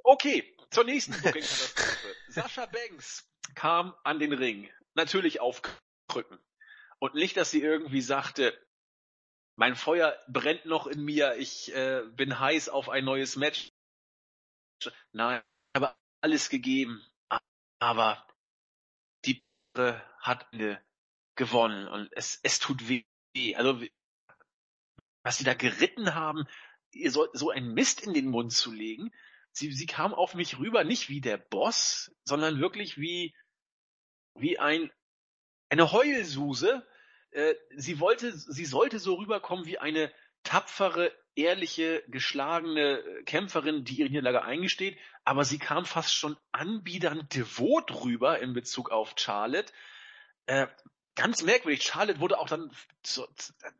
Okay, zur nächsten Booking-Katastrophe. Sascha Banks kam an den Ring. Natürlich auf Krücken. Und nicht, dass sie irgendwie sagte, mein Feuer brennt noch in mir, ich äh, bin heiß auf ein neues Match. Nein, ich habe alles gegeben. Aber die hat gewonnen und es, es tut weh. Also, was sie da geritten haben, ihr sollt so ein Mist in den Mund zu legen, sie, sie kam auf mich rüber, nicht wie der Boss, sondern wirklich wie, wie ein, eine Heulsuse. Äh, sie wollte, sie sollte so rüberkommen wie eine tapfere, ehrliche, geschlagene Kämpferin, die ihre Niederlage eingesteht, aber sie kam fast schon anbiedernd devot rüber in Bezug auf Charlotte. Äh, ganz merkwürdig. Charlotte wurde auch dann zur,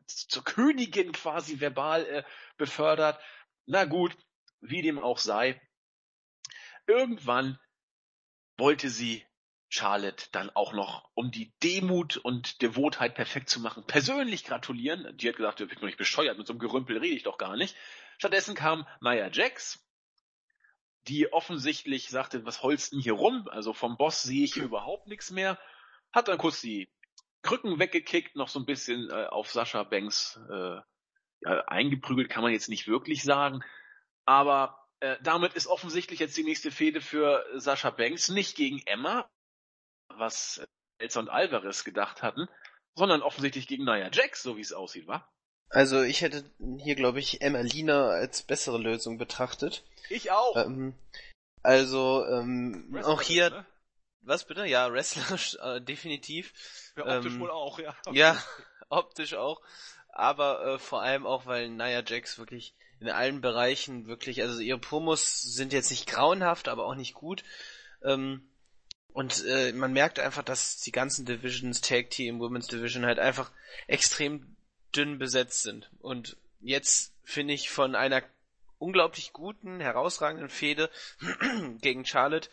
zur Königin quasi verbal äh, befördert. Na gut, wie dem auch sei. Irgendwann wollte sie Charlotte dann auch noch, um die Demut und Devotheit perfekt zu machen, persönlich gratulieren. Die hat gesagt, ich bin doch nicht bescheuert, mit so einem Gerümpel rede ich doch gar nicht. Stattdessen kam Maya Jax, die offensichtlich sagte, was holst denn hier rum? Also vom Boss sehe ich hier überhaupt nichts mehr. Hat dann kurz die Krücken weggekickt, noch so ein bisschen äh, auf Sascha Banks äh, ja, eingeprügelt, kann man jetzt nicht wirklich sagen. Aber äh, damit ist offensichtlich jetzt die nächste Fehde für Sascha Banks nicht gegen Emma, was Elsa und Alvarez gedacht hatten, sondern offensichtlich gegen Nia Jax, so wie es aussieht, wa? Also ich hätte hier, glaube ich, Emma Lina als bessere Lösung betrachtet. Ich auch. Ähm, also ähm, auch hier. Ne? Was bitte? Ja, Wrestler äh, definitiv. Ja, optisch ähm, wohl auch, ja. Ja, optisch auch. Aber äh, vor allem auch, weil Nia Jax wirklich in allen Bereichen wirklich, also ihre Promos sind jetzt nicht grauenhaft, aber auch nicht gut. Ähm, und äh, man merkt einfach, dass die ganzen Divisions, Tag Team, Women's Division halt einfach extrem dünn besetzt sind. Und jetzt finde ich von einer unglaublich guten, herausragenden Fehde gegen Charlotte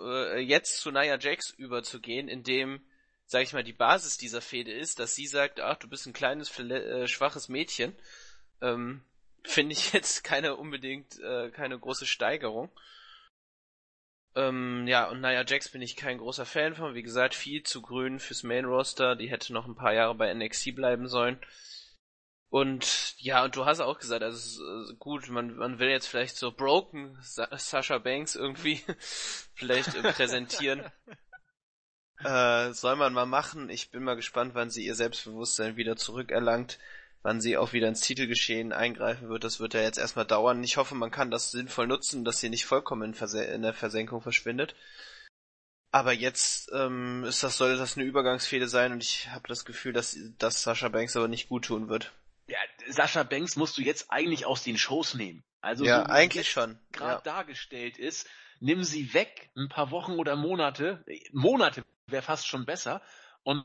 äh, jetzt zu Nia Jax überzugehen, indem, sag ich mal, die Basis dieser Fehde ist, dass sie sagt, ach, du bist ein kleines, äh, schwaches Mädchen, ähm, finde ich jetzt keine unbedingt äh, keine große Steigerung. Ähm, ja, und naja, Jax bin ich kein großer Fan von. Wie gesagt, viel zu grün fürs Main Roster. Die hätte noch ein paar Jahre bei NXT bleiben sollen. Und ja, und du hast auch gesagt, also äh, gut, man, man will jetzt vielleicht so Broken Sa Sasha Banks irgendwie vielleicht präsentieren. äh, soll man mal machen. Ich bin mal gespannt, wann sie ihr Selbstbewusstsein wieder zurückerlangt wann sie auch wieder ins Titelgeschehen eingreifen wird, das wird ja jetzt erstmal dauern. Ich hoffe, man kann das sinnvoll nutzen, dass sie nicht vollkommen in, in der Versenkung verschwindet. Aber jetzt ähm, ist das soll das eine Übergangsfehde sein und ich habe das Gefühl, dass dass Sascha Banks aber nicht gut tun wird. Ja, Sascha Banks musst du jetzt eigentlich aus den Shows nehmen. Also ja, so eigentlich schon. Gerade ja. dargestellt ist, nimm sie weg, ein paar Wochen oder Monate, Monate wäre fast schon besser und,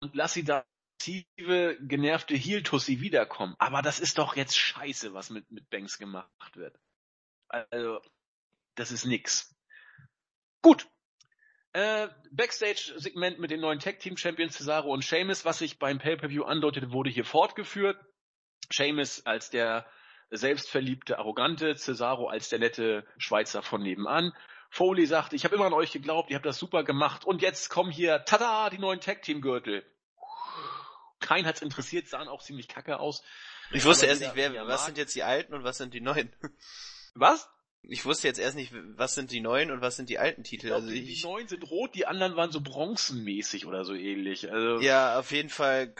und lass sie da aggressive, genervte Heel-Tussi wiederkommen. Aber das ist doch jetzt scheiße, was mit, mit Banks gemacht wird. Also, das ist nix. Gut. Äh, Backstage-Segment mit den neuen Tag-Team-Champions Cesaro und Sheamus, was sich beim Pay-Per-View andeutete, wurde hier fortgeführt. Sheamus als der selbstverliebte, arrogante, Cesaro als der nette Schweizer von nebenan. Foley sagt, ich habe immer an euch geglaubt, ihr habt das super gemacht und jetzt kommen hier, tada, die neuen Tag-Team-Gürtel. Kein hat's interessiert, sahen auch ziemlich kacke aus. Ich wusste erst nicht, wer, was sind jetzt die alten und was sind die neuen. Was? Ich wusste jetzt erst nicht, was sind die neuen und was sind die alten Titel. Glaub, also die, ich, die neuen sind rot, die anderen waren so bronzenmäßig oder so ähnlich. Also, ja, auf jeden Fall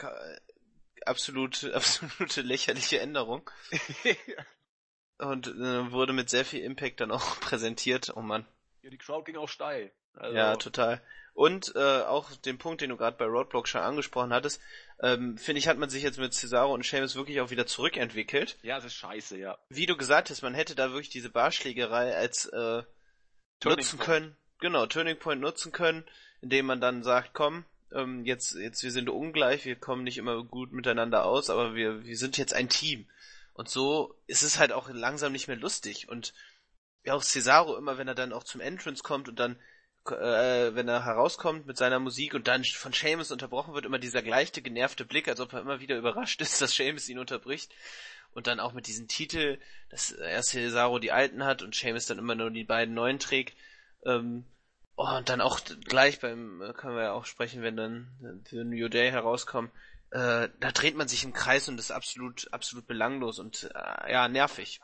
absolut, absolute lächerliche Änderung. Und äh, wurde mit sehr viel Impact dann auch präsentiert. Oh Mann. ja, die Crowd ging auch steil. Also, Ja, total. Und äh, auch den Punkt, den du gerade bei Roadblock schon angesprochen hattest, ähm, finde ich, hat man sich jetzt mit Cesaro und Sheamus wirklich auch wieder zurückentwickelt. ja, es ist scheiße, ja. Wie du gesagt hast, man hätte da wirklich diese Barschlägerei als äh, Turning nutzen Point. können. Genau, Turning Point nutzen können, indem man dann sagt, komm, ähm, jetzt, jetzt wir sind ungleich, wir kommen nicht immer gut miteinander aus, aber wir, wir sind jetzt ein Team. Und so ist es halt auch langsam nicht mehr lustig. Und ja, auch Cesaro immer, wenn er dann auch zum Entrance kommt und dann, äh, wenn er herauskommt mit seiner Musik und dann von Seamus unterbrochen wird, immer dieser gleiche genervte Blick, als ob er immer wieder überrascht ist, dass Seamus ihn unterbricht. Und dann auch mit diesem Titel, dass erst Cesaro die alten hat und Seamus dann immer nur die beiden neuen trägt. Ähm, oh, und dann auch gleich beim, äh, können wir ja auch sprechen, wenn dann für New Day herauskommen, äh, da dreht man sich im Kreis und ist absolut, absolut belanglos und äh, ja, nervig.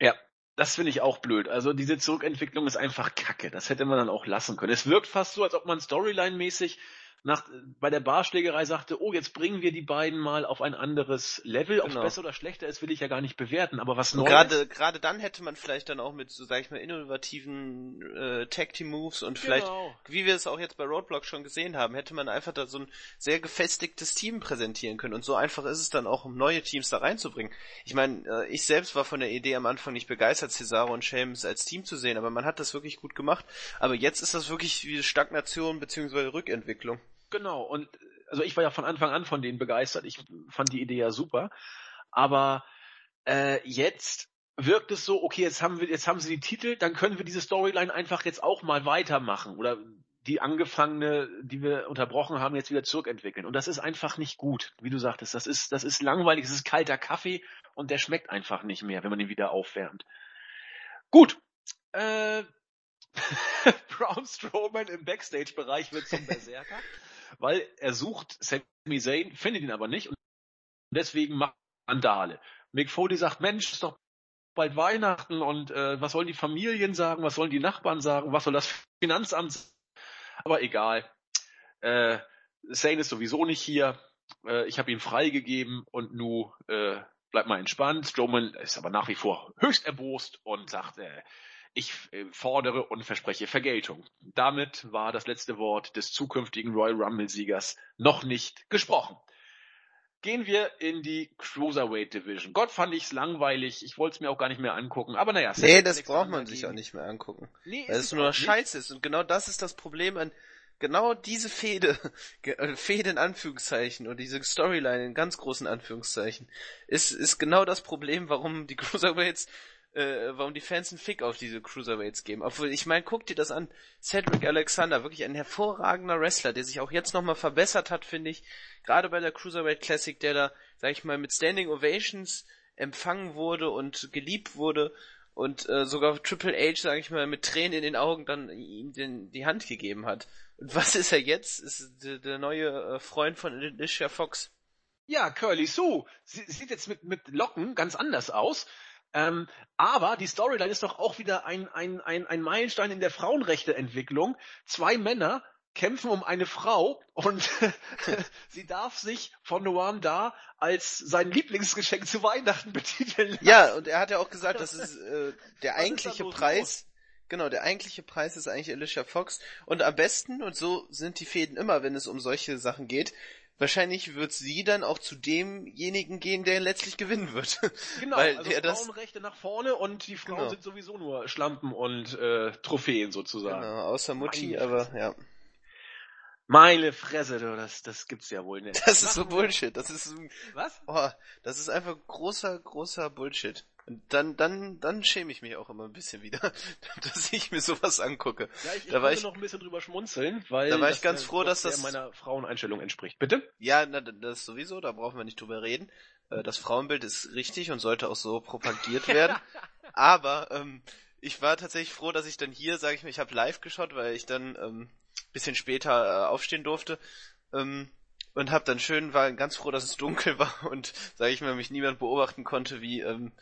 Ja, das finde ich auch blöd. Also diese Zurückentwicklung ist einfach kacke. Das hätte man dann auch lassen können. Es wirkt fast so, als ob man Storyline-mäßig nach, bei der Barschlägerei sagte, oh, jetzt bringen wir die beiden mal auf ein anderes Level. Ob es Genau. besser oder schlechter ist, will ich ja gar nicht bewerten. Aber was Neues. gerade, gerade dann hätte man vielleicht dann auch mit, so sag ich mal, innovativen äh, Tag Team Moves und vielleicht, Genau. wie wir es auch jetzt bei Roadblock schon gesehen haben, hätte man einfach da so ein sehr gefestigtes Team präsentieren können. Und so einfach ist es dann auch, um neue Teams da reinzubringen. Ich meine, äh, ich selbst war von der Idee am Anfang nicht begeistert, Cesaro und Sheamus als Team zu sehen, aber man hat das wirklich gut gemacht. Aber jetzt ist das wirklich wie Stagnation bzw. Rückentwicklung. Genau, und also ich war ja von Anfang an von denen begeistert. Ich fand die Idee ja super. Aber äh, jetzt wirkt es so, okay, jetzt haben wir, jetzt haben sie die Titel, dann können wir diese Storyline einfach jetzt auch mal weitermachen. Oder die angefangene, die wir unterbrochen haben, jetzt wieder zurückentwickeln. Und das ist einfach nicht gut, wie du sagtest. Das ist, das ist langweilig, es ist kalter Kaffee und der schmeckt einfach nicht mehr, wenn man ihn wieder aufwärmt. Gut. Äh, Braun Strowman im Backstage-Bereich wird zum Berserker, weil er sucht Sami Zayn, findet ihn aber nicht und deswegen macht Randale. Mick Foley sagt, Mensch, ist doch bald Weihnachten und äh, was sollen die Familien sagen, was sollen die Nachbarn sagen, was soll das Finanzamt sagen? Aber egal. Äh, Zayn ist sowieso nicht hier. Äh, ich habe ihn freigegeben und nu äh, bleibt mal entspannt. Strowman ist aber nach wie vor höchst erbost und sagt, äh, ich äh, fordere und verspreche Vergeltung. Damit war das letzte Wort des zukünftigen Royal Rumble-Siegers noch nicht gesprochen. Gehen wir in die Cruiserweight Division. Gott fand ich's langweilig. Ich wollte es mir auch gar nicht mehr angucken. Aber naja. Nee, das braucht man sich gegen- auch nicht mehr angucken. Nee, Weil ist es nur noch. Scheiße ist. Und genau das ist das Problem an genau diese Fehde, äh, Fehde in Anführungszeichen und diese Storyline in ganz großen Anführungszeichen, ist, ist genau das Problem, warum die Cruiserweights, äh, warum die Fans einen Fick auf diese Cruiserweights geben. Obwohl, ich meine, guck dir das an. Cedric Alexander, wirklich ein hervorragender Wrestler, der sich auch jetzt nochmal verbessert hat, finde ich. Gerade bei der Cruiserweight Classic, der da, sag ich mal, mit Standing Ovations empfangen wurde und geliebt wurde und äh, sogar Triple H, sag ich mal, mit Tränen in den Augen dann ihm den, die Hand gegeben hat. Und was ist er jetzt? Ist der, der neue äh, Freund von Alicia Fox. Ja, Curly Sue. Sie sieht jetzt mit, mit Locken ganz anders aus. Ähm, aber die Storyline ist doch auch wieder ein, ein, ein, ein Meilenstein in der Frauenrechteentwicklung. Zwei Männer kämpfen um eine Frau und sie darf sich von Noam Da als sein Lieblingsgeschenk zu Weihnachten betiteln. Ja, und er hat ja auch gesagt, dass es äh, der ist eigentliche Preis, genau, der eigentliche Preis ist eigentlich Alicia Fox. Und am besten, und so sind die Fäden immer, wenn es um solche Sachen geht, wahrscheinlich wird sie dann auch zu demjenigen gehen, der letztlich gewinnen wird. Genau, Weil also der das, Frauenrechte nach vorne und die Frauen Genau. sind sowieso nur Schlampen und äh, Trophäen sozusagen. genau, außer Mutti, Meine aber Fresse. ja. Meine Fresse, du, das, das gibt's ja wohl nicht. Das ist so Bullshit. Das ist, so- Was? oh, das ist einfach großer, großer Bullshit. Dann, dann, dann schäme ich mich auch immer ein bisschen wieder, dass ich mir sowas angucke. Ja, ich, ich Da war ich- noch ein bisschen drüber schmunzeln, weil Da war ich das, ganz froh, dass das- meiner Fraueneinstellung entspricht. Bitte? Ja, na, das sowieso, da brauchen wir nicht drüber reden. Äh, Das Frauenbild ist richtig und sollte auch so propagiert werden. Aber ähm, ich war tatsächlich froh, dass ich dann hier, sage ich mal, ich habe live geschaut, weil ich dann ähm, bisschen später äh, aufstehen durfte. Ähm, und habe dann schön, war ganz froh, dass es dunkel war und, sage ich mal, mich niemand beobachten konnte, wie, ähm,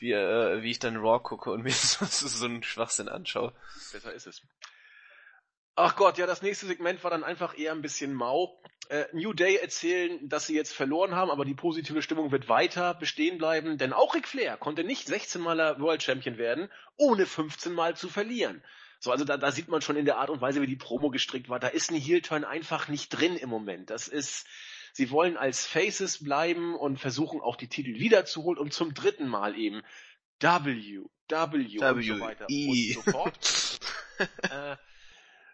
wie, äh, wie ich dann Raw gucke und mir so, so, einen Schwachsinn anschaue. Besser ist es. Ach Gott, ja, das nächste Segment war dann einfach eher ein bisschen mau. Äh, New Day erzählen, dass sie jetzt verloren haben, aber die positive Stimmung wird weiter bestehen bleiben, denn auch Ric Flair konnte nicht 16-maler World Champion werden, ohne 15 Mal zu verlieren. So, also da, da sieht man schon in der Art und Weise, wie die Promo gestrickt war, da ist ein Heel-Turn einfach nicht drin im Moment. Das ist, sie wollen als Faces bleiben und versuchen auch die Titel wiederzuholen und zum dritten Mal eben W, W, und so weiter W.I.. und so fort. äh,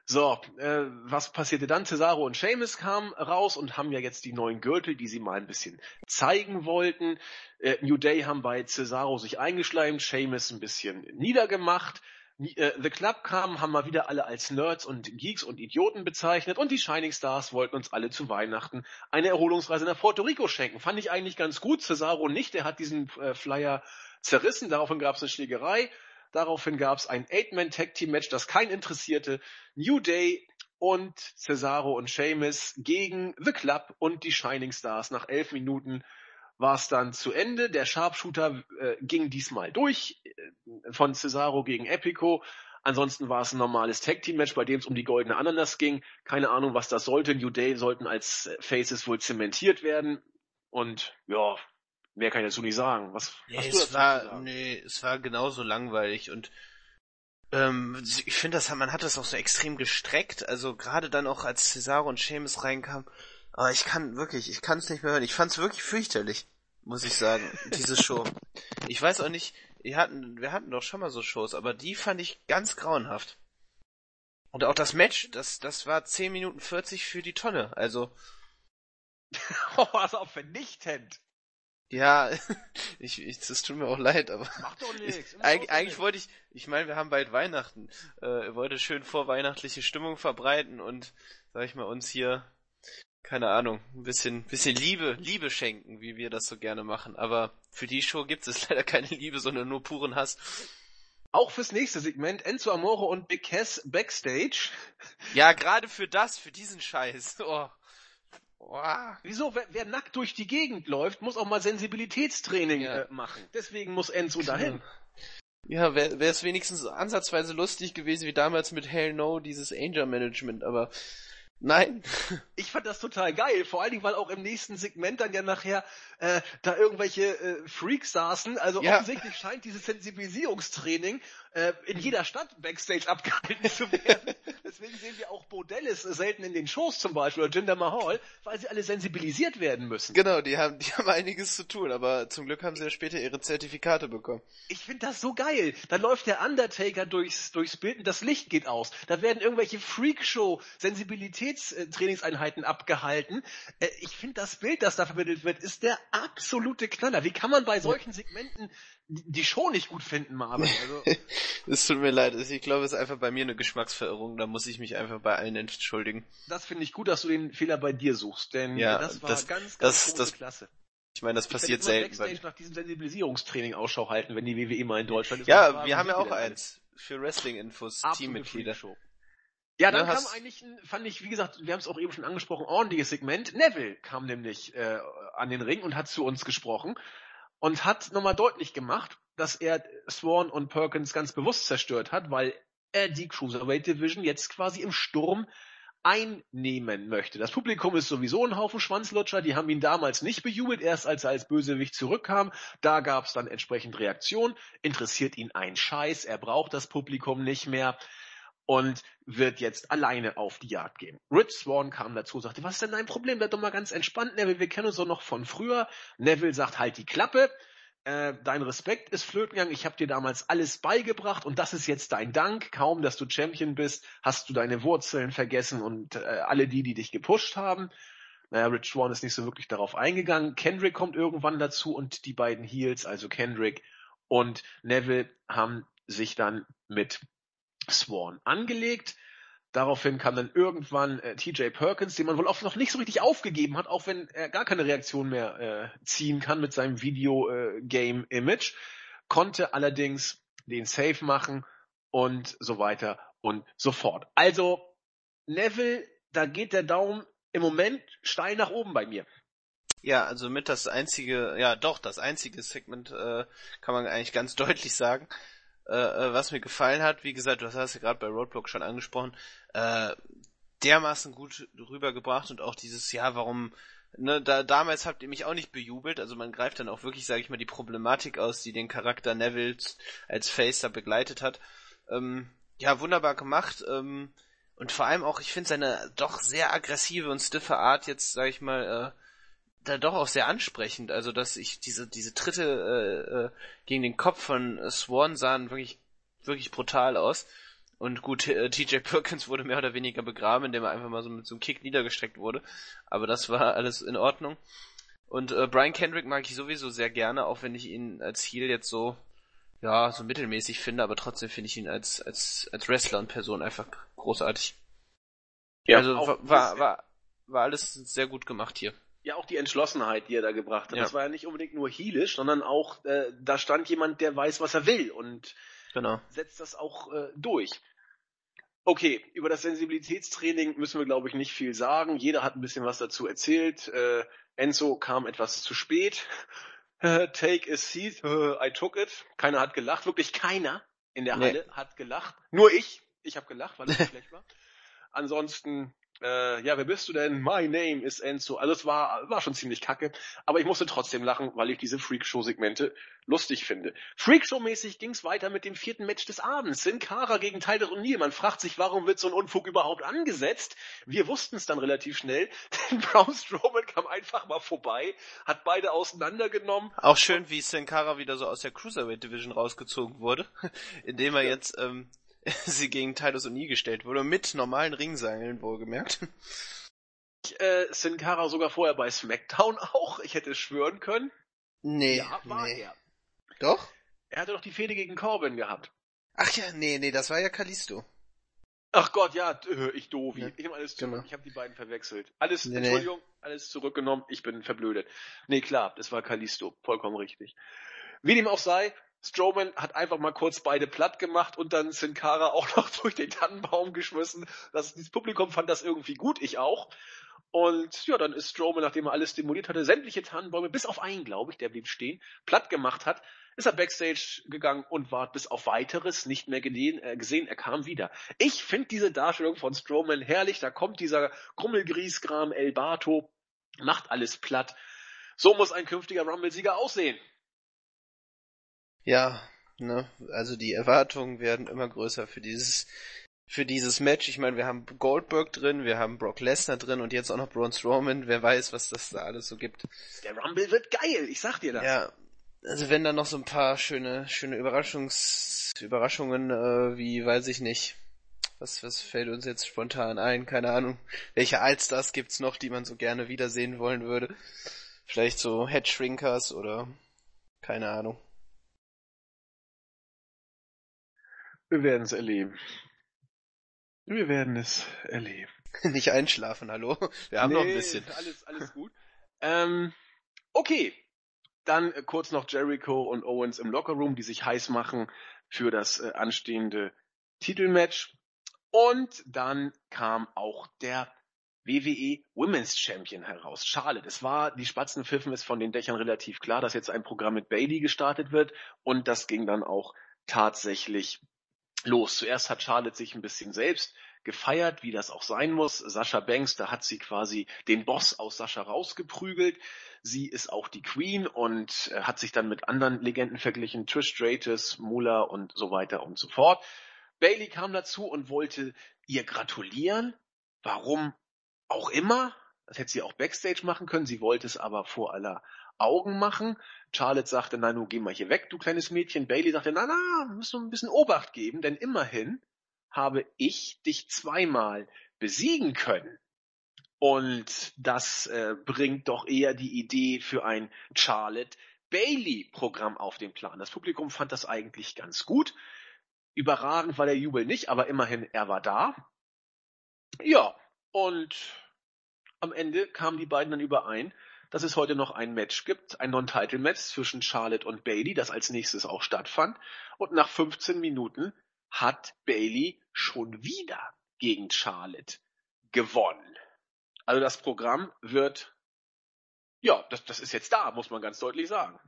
so, äh, was passierte dann? Cesaro und Sheamus kamen raus und haben ja jetzt die neuen Gürtel, die sie mal ein bisschen zeigen wollten. Äh, New Day haben bei Cesaro sich eingeschleimt, Sheamus ein bisschen niedergemacht. Äh, The Club kam, haben mal wieder alle als Nerds und Geeks und Idioten bezeichnet und die Shining Stars wollten uns alle zu Weihnachten eine Erholungsreise nach Puerto Rico schenken. Fand ich eigentlich ganz gut. Cesaro nicht, der hat diesen äh, Flyer zerrissen, daraufhin gab es eine Schlägerei. Daraufhin gab es ein Eight-Man-Tag-Team-Match, das keinen interessierte. New Day und Cesaro und Sheamus gegen The Club und die Shining Stars. Nach elf Minuten war es dann zu Ende. Der Sharpshooter äh, ging diesmal durch äh, von Cesaro gegen Epico. Ansonsten war es ein normales Tag-Team-Match, bei dem es um die goldene Ananas ging. Keine Ahnung, was das sollte. New Day sollten als äh, Faces wohl zementiert werden. Und ja, mehr kann ich dazu nicht sagen. Was Nee, hast du es dazu zu war, sagen? nee, es war genauso langweilig und ähm, ich finde, das, man hat das auch so extrem gestreckt, also gerade dann auch als Cesaro und Sheamus reinkamen, aber ich kann wirklich, ich kann es nicht mehr hören. Ich fand es wirklich fürchterlich, muss ich sagen, diese Show. Ich weiß auch nicht, wir hatten, wir hatten doch schon mal so Shows, aber die fand ich ganz grauenhaft. Und auch das Match, das, das war 10 Minuten 40 für die Tonne, also Oh, also auch vernichtend. ja, ich, ich, das tut mir auch leid, aber Macht doch nichts. Eig eigentlich wollte ich, ich meine, wir haben bald Weihnachten. Äh, wollte schön vorweihnachtliche Stimmung verbreiten und, sag ich mal, uns hier, keine Ahnung, ein bisschen, bisschen Liebe, Liebe schenken, wie wir das so gerne machen. Aber für die Show gibt es leider keine Liebe, sondern nur puren Hass. Auch fürs nächste Segment Enzo Amore und Big Cass Backstage. Ja, gerade für das, für diesen Scheiß. Oh. Oh. Wieso? Wer, wer nackt durch die Gegend läuft, muss auch mal Sensibilitätstraining Ja. äh, machen. Deswegen muss Enzo dahin. Ja, wäre es wenigstens ansatzweise lustig gewesen wie damals mit Hell No, dieses Angel Management, aber nein. Ich fand das total geil, vor allen Dingen, weil auch im nächsten Segment dann ja nachher äh, da irgendwelche äh, Freaks saßen. Also Ja. offensichtlich scheint dieses Sensibilisierungstraining äh, in jeder Stadt Backstage abgehalten zu werden. Deswegen sehen wir auch Bordellis äh, selten in den Shows zum Beispiel oder Jinder Mahal, weil sie alle sensibilisiert werden müssen. Genau, die haben, die haben einiges zu tun, aber zum Glück haben sie ja später ihre Zertifikate bekommen. Ich finde das so geil. Da läuft der Undertaker durchs, durchs Bild und das Licht geht aus. Da werden irgendwelche Freakshow-Sensibilitätstrainingseinheiten abgehalten. Äh, ich finde das Bild, das da vermittelt wird, ist der absolute Knaller. Wie kann man bei solchen Segmenten die Show nicht gut finden, Marvin? Also, Es tut mir leid, ich glaube, es ist einfach bei mir eine Geschmacksverirrung, da muss ich mich einfach bei allen entschuldigen. das finde ich gut, dass du den Fehler bei dir suchst, denn Ja, das war das- ganz, ganz das- das Klasse. Ich meine, das Ich passiert selten. Backstage Bei... nach diesem Sensibilisierungstraining Ausschau halten, wenn die WWE mal in Deutschland ist. Ja, wir haben ja auch eins für Wrestling-Infos, Teammitglieder. Freakshow. Ja, dann Ne, kam eigentlich, ein, fand ich, wie gesagt, wir haben es auch eben schon angesprochen, ordentliches Segment. Neville kam nämlich äh, an den Ring und hat zu uns gesprochen und hat nochmal deutlich gemacht, dass er Swan und Perkins ganz bewusst zerstört hat, weil er die Cruiserweight Division jetzt quasi im Sturm einnehmen möchte. Das Publikum ist sowieso ein Haufen Schwanzlutscher, die haben ihn damals nicht bejubelt, erst als er als Bösewicht zurückkam. Da gab es dann entsprechend Reaktion, interessiert ihn ein Scheiß, er braucht das Publikum nicht mehr und wird jetzt alleine auf die Jagd gehen. Rich Swan kam dazu, sagte, was ist denn dein Problem? Bleib doch mal ganz entspannt, Neville, wir kennen uns doch noch von früher. Neville sagt, halt die Klappe, äh, dein Respekt ist flöten gegangen, ich habe dir damals alles beigebracht und das ist jetzt dein Dank. Kaum, dass du Champion bist, hast du deine Wurzeln vergessen und äh, alle die, die dich gepusht haben. Naja, Rich Swan ist nicht so wirklich darauf eingegangen. Kendrick kommt irgendwann dazu und die beiden Heels, also Kendrick und Neville haben sich dann mit Swan angelegt. Daraufhin kam dann irgendwann äh, TJ Perkins, den man wohl auch noch nicht so richtig aufgegeben hat, auch wenn er gar keine Reaktion mehr äh, ziehen kann mit seinem Videogame-Image, konnte allerdings den Save machen und so weiter und so fort. Also Neville, da geht der Daumen im Moment steil nach oben bei mir. Ja, also mit das einzige, ja doch, das einzige Segment äh, kann man eigentlich ganz deutlich sagen. Äh, äh, was mir gefallen hat, wie gesagt, du hast ja gerade bei Roadblock schon angesprochen, äh, dermaßen gut rübergebracht und auch dieses, ja, warum, ne, da, damals habt ihr mich auch nicht bejubelt, also man greift dann auch wirklich, sage ich mal, die Problematik aus, die den Charakter Neville als Face da begleitet hat. Ähm, ja, wunderbar gemacht. Ähm, und vor allem auch, ich finde seine doch sehr aggressive und stiffe Art jetzt, sag ich mal, äh, da doch auch sehr ansprechend. Also, dass ich diese, diese Tritte äh, äh, gegen den Kopf von Swan sahen wirklich, wirklich brutal aus. Und gut, äh, TJ Perkins wurde mehr oder weniger begraben, indem er einfach mal so mit so einem Kick niedergestreckt wurde. Aber das war alles in Ordnung. Und äh, Brian Kendrick mag ich sowieso sehr gerne, auch wenn ich ihn als Heel jetzt so, ja, so mittelmäßig finde, aber trotzdem finde ich ihn als, als, als Wrestler und Person einfach großartig. Ja, also war, war, war, war alles sehr gut gemacht hier ja auch die Entschlossenheit, die er da gebracht hat. Ja. Das war ja nicht unbedingt nur heelisch, sondern auch, äh, da stand jemand, der weiß, was er will und genau. setzt das auch äh, durch. Okay, über das Sensibilitätstraining müssen wir, glaube ich, nicht viel sagen. Jeder hat ein bisschen was dazu erzählt. Äh, Enzo kam etwas zu spät. Take a seat, I took it. Keiner hat gelacht, wirklich keiner in der Halle nee. hat gelacht. Nur ich. Ich habe gelacht, weil es schlecht war. Ansonsten äh, ja, wer bist du denn? My name is Enzo. Also es war, war schon ziemlich kacke, aber ich musste trotzdem lachen, weil ich diese Freakshow-Segmente lustig finde. Freakshow-mäßig ging's weiter mit dem vierten Match des Abends. Sin Cara gegen Tyler O'Neill. Man fragt sich, warum wird so ein Unfug überhaupt angesetzt? Wir wussten es dann relativ schnell, denn Braun Strowman kam einfach mal vorbei, hat beide auseinandergenommen. Auch schön, wie Sin Cara wieder so aus der Cruiserweight Division rausgezogen wurde, indem er ja. jetzt ähm, sie gegen Titus O'Neill gestellt wurde, mit normalen Ringseilen wohlgemerkt. Äh, Sin Cara sogar vorher bei SmackDown auch, ich hätte schwören können. Nee, ja, war nee. er. Doch? Er hatte doch die Fehde gegen Corbin gehabt. Ach ja, nee, nee, das war ja Kalisto. Ach Gott, ja, äh, ich doof. Ja, ich habe alles zurück. Genau. Ich habe die beiden verwechselt. Alles, nee, Entschuldigung, nee. alles zurückgenommen. Ich bin verblödet. Nee, klar, das war Kalisto. Vollkommen richtig. Wie dem auch sei, Strowman hat einfach mal kurz beide platt gemacht und dann Sin Cara auch noch durch den Tannenbaum geschmissen. Das, das Publikum fand das irgendwie gut, ich auch. Und ja, dann ist Strowman, nachdem er alles stimuliert hatte, sämtliche Tannenbäume, bis auf einen, glaube ich, der blieb stehen, platt gemacht hat, ist er backstage gegangen und war bis auf weiteres nicht mehr gesehen. Äh, gesehen. Er kam wieder. Ich finde diese Darstellung von Strowman herrlich. Da kommt dieser Krummelgriesgram El Bato, macht alles platt. So muss ein künftiger Rumble-Sieger aussehen. Ja, ne, also die Erwartungen werden immer größer für dieses für dieses Match. Ich meine, wir haben Goldberg drin, wir haben Brock Lesnar drin und jetzt auch noch Braun Strowman. Wer weiß, was das da alles so gibt. Der Rumble wird geil, ich sag dir das. Ja, also wenn da noch so ein paar schöne schöne Überraschungs Überraschungen äh, wie weiß ich nicht. Was, was fällt uns jetzt spontan ein? Keine Ahnung. Welche Allstars gibt's noch, die man so gerne wiedersehen wollen würde? Vielleicht so Head Shrinkers oder keine Ahnung. Wir werden es erleben. Wir werden es erleben. Nicht einschlafen, hallo? Wir haben nee, noch ein bisschen. Alles, alles gut. ähm, okay. Dann äh, kurz noch Jericho und Owens im Lockerroom, die sich heiß machen für das äh, anstehende Titelmatch. Und dann kam auch der WWE Women's Champion heraus. Charlotte. Es war, die Spatzen pfiffen ist von den Dächern relativ klar, dass jetzt ein Programm mit Bailey gestartet wird. Und das ging dann auch tatsächlich los. Zuerst hat Charlotte sich ein bisschen selbst gefeiert, wie das auch sein muss. Sascha Banks, da hat sie quasi den Boss aus Sascha rausgeprügelt. Sie ist auch die Queen und äh, hat sich dann mit anderen Legenden verglichen, Trish Stratus, Mula und so weiter und so fort. Bailey kam dazu und wollte ihr gratulieren. Warum auch immer. Das hätte sie auch backstage machen können. Sie wollte es aber vor aller Augen machen. Charlotte sagte, nein, du geh mal hier weg, du kleines Mädchen. Bailey sagte, na, na, musst du ein bisschen Obacht geben, denn immerhin habe ich dich zweimal besiegen können. Und das äh, bringt doch eher die Idee für ein Charlotte Bailey-Programm auf den Plan. Das Publikum fand das eigentlich ganz gut. Überragend war der Jubel nicht, aber immerhin, er war da. Ja, und am Ende kamen die beiden dann überein, dass es heute noch ein Match gibt, ein Non-Title-Match zwischen Charlotte und Bailey, das als nächstes auch stattfand. Und nach 15 Minuten hat Bailey schon wieder gegen Charlotte gewonnen. Also das Programm wird, ja, das, das ist jetzt da, muss man ganz deutlich sagen.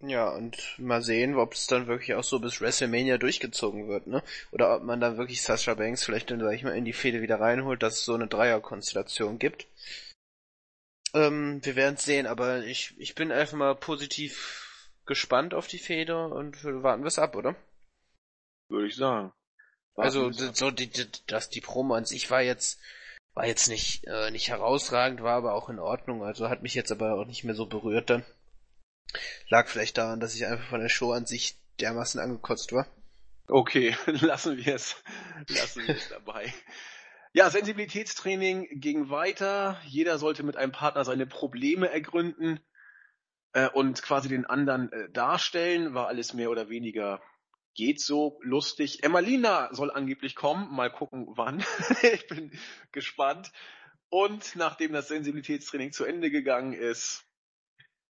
Ja, und mal sehen, ob es dann wirklich auch so bis WrestleMania durchgezogen wird, ne? Oder ob man dann wirklich Sasha Banks vielleicht dann, sag ich mal, in die Fehde wieder reinholt, dass es so eine Dreierkonstellation gibt. Ähm, wir werden es sehen, aber ich, ich bin einfach mal positiv gespannt auf die Fehde und warten wir es ab, oder? Würde ich sagen. Warten also, so die, die, das, die Promo an sich war jetzt, war jetzt nicht, äh, nicht herausragend, war aber auch in Ordnung, also hat mich jetzt aber auch nicht mehr so berührt dann. Lag vielleicht daran, dass ich einfach von der Show an sich dermaßen angekotzt war. Okay, lassen wir es, lassen wir es dabei. Ja, Sensibilitätstraining ging weiter. Jeder sollte mit einem Partner seine Probleme ergründen äh, und quasi den anderen äh, darstellen. War alles mehr oder weniger geht so lustig. Emmalina soll angeblich kommen. Mal gucken, wann. ich bin gespannt. Und nachdem das Sensibilitätstraining zu Ende gegangen ist,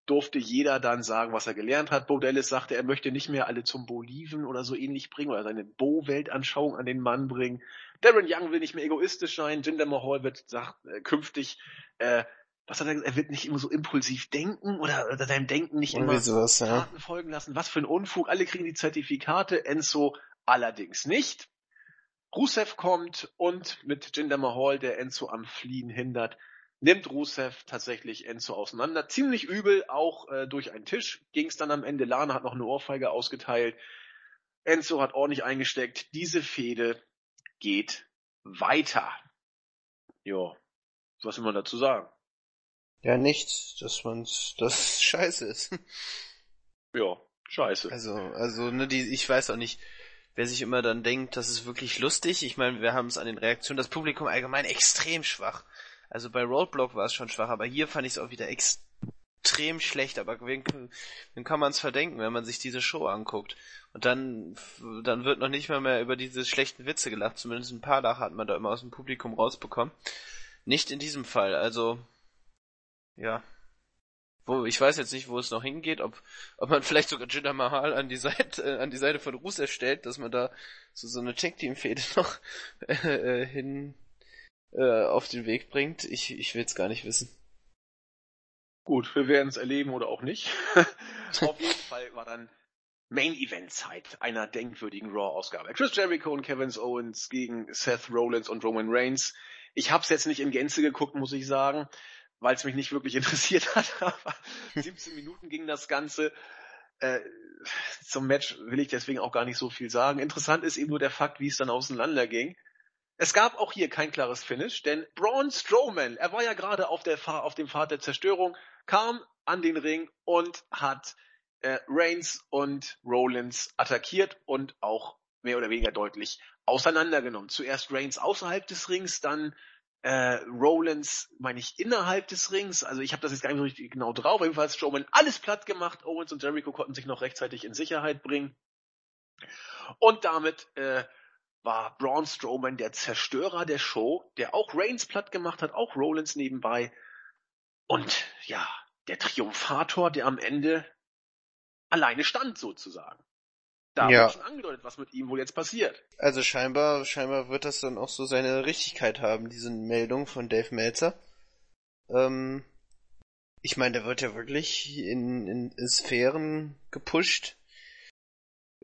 durfte jeder dann sagen, was er gelernt hat. Bo Dallas sagte, er möchte nicht mehr alle zum Boliven oder so ähnlich bringen oder seine Bo-Weltanschauung an den Mann bringen. Darren Young will nicht mehr egoistisch sein. Jinder Mahal wird sagt, äh, künftig, äh, was hat er gesagt, er wird nicht immer so impulsiv denken oder, oder seinem Denken nicht Irgendwie immer sowas, ja. Folgen lassen. Was für ein Unfug. Alle kriegen die Zertifikate, Enzo allerdings nicht. Rusev kommt und mit Jinder Mahal, der Enzo am Fliehen hindert, nimmt Rusev tatsächlich Enzo auseinander. Ziemlich übel, auch äh, durch einen Tisch ging es dann am Ende. Lana hat noch eine Ohrfeige ausgeteilt. Enzo hat ordentlich eingesteckt. Diese Fehde geht weiter. Ja, was will man dazu sagen? Ja, nichts, dass man's, das scheiße ist. Ja, scheiße. Also, also, ne, die, ich weiß auch nicht, wer sich immer dann denkt, das ist wirklich lustig. Ich meine, wir haben es an den Reaktionen, das Publikum allgemein extrem schwach. Also bei Roadblock war es schon schwach, aber hier fand ich es auch wieder extrem schlecht. Aber wen, wen kann man es verdenken, wenn man sich diese Show anguckt? Und dann, dann wird noch nicht mal mehr über diese schlechten Witze gelacht. Zumindest ein paar Lacher hat man da immer aus dem Publikum rausbekommen. Nicht in diesem Fall. Also, ja. Wo, ich weiß jetzt nicht, wo es noch hingeht, ob, ob man vielleicht sogar Jinder Mahal an die Seite, äh, an die Seite von Rusev stellt, dass man da so, so eine Tag-Team-Fehde noch äh, äh hin, äh, auf den Weg bringt. Ich, ich will es gar nicht wissen. Gut, wir werden es erleben oder auch nicht. auf jeden Fall war dann Main Event Zeit einer denkwürdigen Raw-Ausgabe. Chris Jericho und Kevin Owens gegen Seth Rollins und Roman Reigns. Ich habe es jetzt nicht in Gänze geguckt, muss ich sagen, weil es mich nicht wirklich interessiert hat. Aber 17 Minuten ging das Ganze. Äh, zum Match will ich deswegen auch gar nicht so viel sagen. Interessant ist eben nur der Fakt, wie es dann auseinander ging. Es gab auch hier kein klares Finish, denn Braun Strowman, er war ja gerade auf, der Fahr auf dem Pfad der Zerstörung, kam an den Ring und hat äh, Reigns und Rollins attackiert und auch mehr oder weniger deutlich auseinandergenommen. Zuerst Reigns außerhalb des Rings, dann äh, Rollins, meine ich, innerhalb des Rings. Also ich habe das jetzt gar nicht so richtig genau drauf. Jedenfalls Strowman alles platt gemacht. Owens und Jericho konnten sich noch rechtzeitig in Sicherheit bringen. Und damit äh, war Braun Strowman der Zerstörer der Show, der auch Reigns platt gemacht hat, auch Rollins nebenbei. Und ja, der Triumphator, der am Ende alleine stand sozusagen. Da ja. wird schon angedeutet, was mit ihm wohl jetzt passiert. Also scheinbar, scheinbar wird das dann auch so seine Richtigkeit haben, diese Meldung von Dave Meltzer. Ähm, ich meine, der wird ja wirklich in, in Sphären gepusht,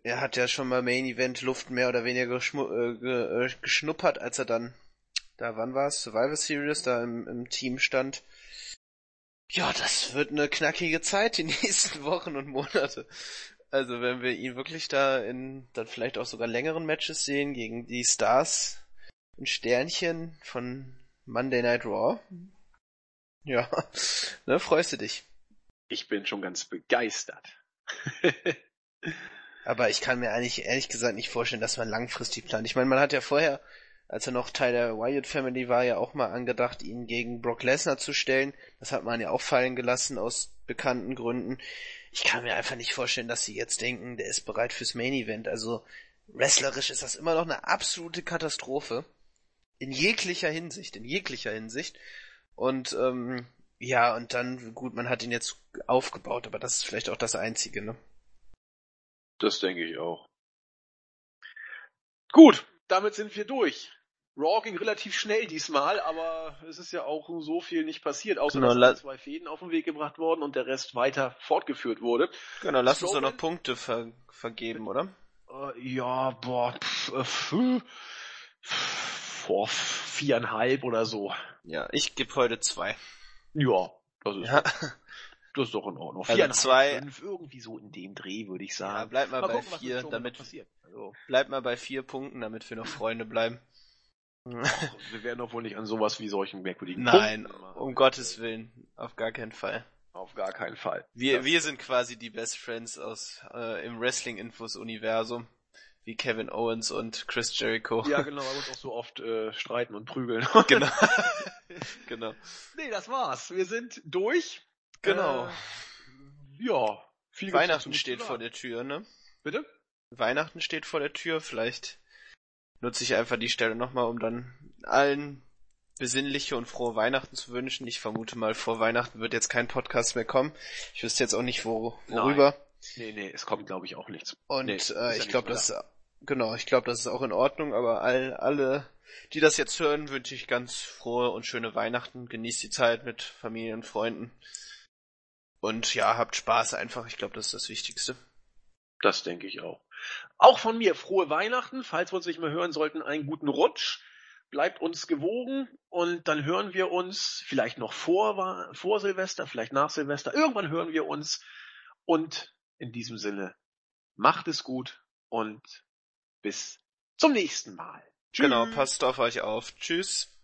er hat ja schon mal Main Event Luft mehr oder weniger äh, ge äh, geschnuppert, als er dann da wann war es Survivor Series da im, im Team stand. Ja, das wird eine knackige Zeit die nächsten Wochen und Monate. Also wenn wir ihn wirklich da in dann vielleicht auch sogar längeren Matches sehen gegen die Stars und Sternchen von Monday Night Raw. Ja, ne, freust du dich. Ich bin schon ganz begeistert. Aber ich kann mir eigentlich ehrlich gesagt nicht vorstellen, dass man langfristig plant. Ich meine, man hat ja vorher, als er noch Teil der Wyatt Family war, ja auch mal angedacht, ihn gegen Brock Lesnar zu stellen. Das hat man ja auch fallen gelassen aus bekannten Gründen. ich kann mir einfach nicht vorstellen, dass sie jetzt denken, der ist bereit fürs Main Event. Also wrestlerisch ist das immer noch eine absolute Katastrophe. In jeglicher Hinsicht, in jeglicher Hinsicht. Und ähm, ja, und dann, gut, man hat ihn jetzt aufgebaut, aber das ist vielleicht auch das Einzige, ne? Das denke ich auch. Gut, damit sind wir durch. Raw ging relativ schnell diesmal, aber es ist ja auch so viel nicht passiert, außer Genau, dass zwei Fäden auf den Weg gebracht wurden und der Rest weiter fortgeführt wurde. Genau, lass uns doch Strowman- noch Punkte ver vergeben, oder? Äh, ja, boah, pff, äh, pff, pff, boah, viereinhalb oder so. Ja, ich gebe heute zwei. Ja, das ist, Ja, das ist doch in Ordnung. Also Viereinhalb, zwei- fünf, irgendwie so in dem Dreh, würde ich ja sagen. bleib mal, bei gucken, vier, Strowman damit. Also, bleib mal bei vier Punkten, damit wir noch Freunde bleiben. Wir werden doch wohl nicht an sowas wie solchen merkwürdigen Nein, Punkten um Gottes Willen, auf gar keinen Fall. Auf gar keinen Fall. Wir, Das- wir sind quasi die Best Friends aus äh, im Wrestling-Infos-Universum, wie Kevin Owens und Chris Jericho. Ja, genau, wir uns auch so oft äh, streiten und prügeln. genau. genau. nee, das war's. Wir sind durch. Genau. Äh, ja. Weihnachten steht vor der Tür, ne? Bitte? Weihnachten steht vor der Tür. Vielleicht nutze ich einfach die Stelle nochmal, um dann allen besinnliche und frohe Weihnachten zu wünschen. Ich vermute mal, vor Weihnachten wird jetzt kein Podcast mehr kommen. Ich wüsste jetzt auch nicht, wo, worüber. Nee, nee, es kommt, glaube ich, auch nichts. Und Nee, äh, ich glaube, das genau, ich glaube, das ist auch in Ordnung, aber all, alle, die das jetzt hören, wünsche ich ganz frohe und schöne Weihnachten. Genießt die Zeit mit Familie und Freunden. Und ja, habt Spaß einfach. Ich glaube, das ist das Wichtigste. Das denke ich auch. Auch von mir frohe Weihnachten. Falls wir uns nicht mehr hören sollten, einen guten Rutsch. Bleibt uns gewogen und dann hören wir uns vielleicht noch vor, vor Silvester, vielleicht nach Silvester. Irgendwann hören wir uns. Und in diesem Sinne, macht es gut und bis zum nächsten Mal. Tschüss. Genau, passt auf euch auf. Tschüss.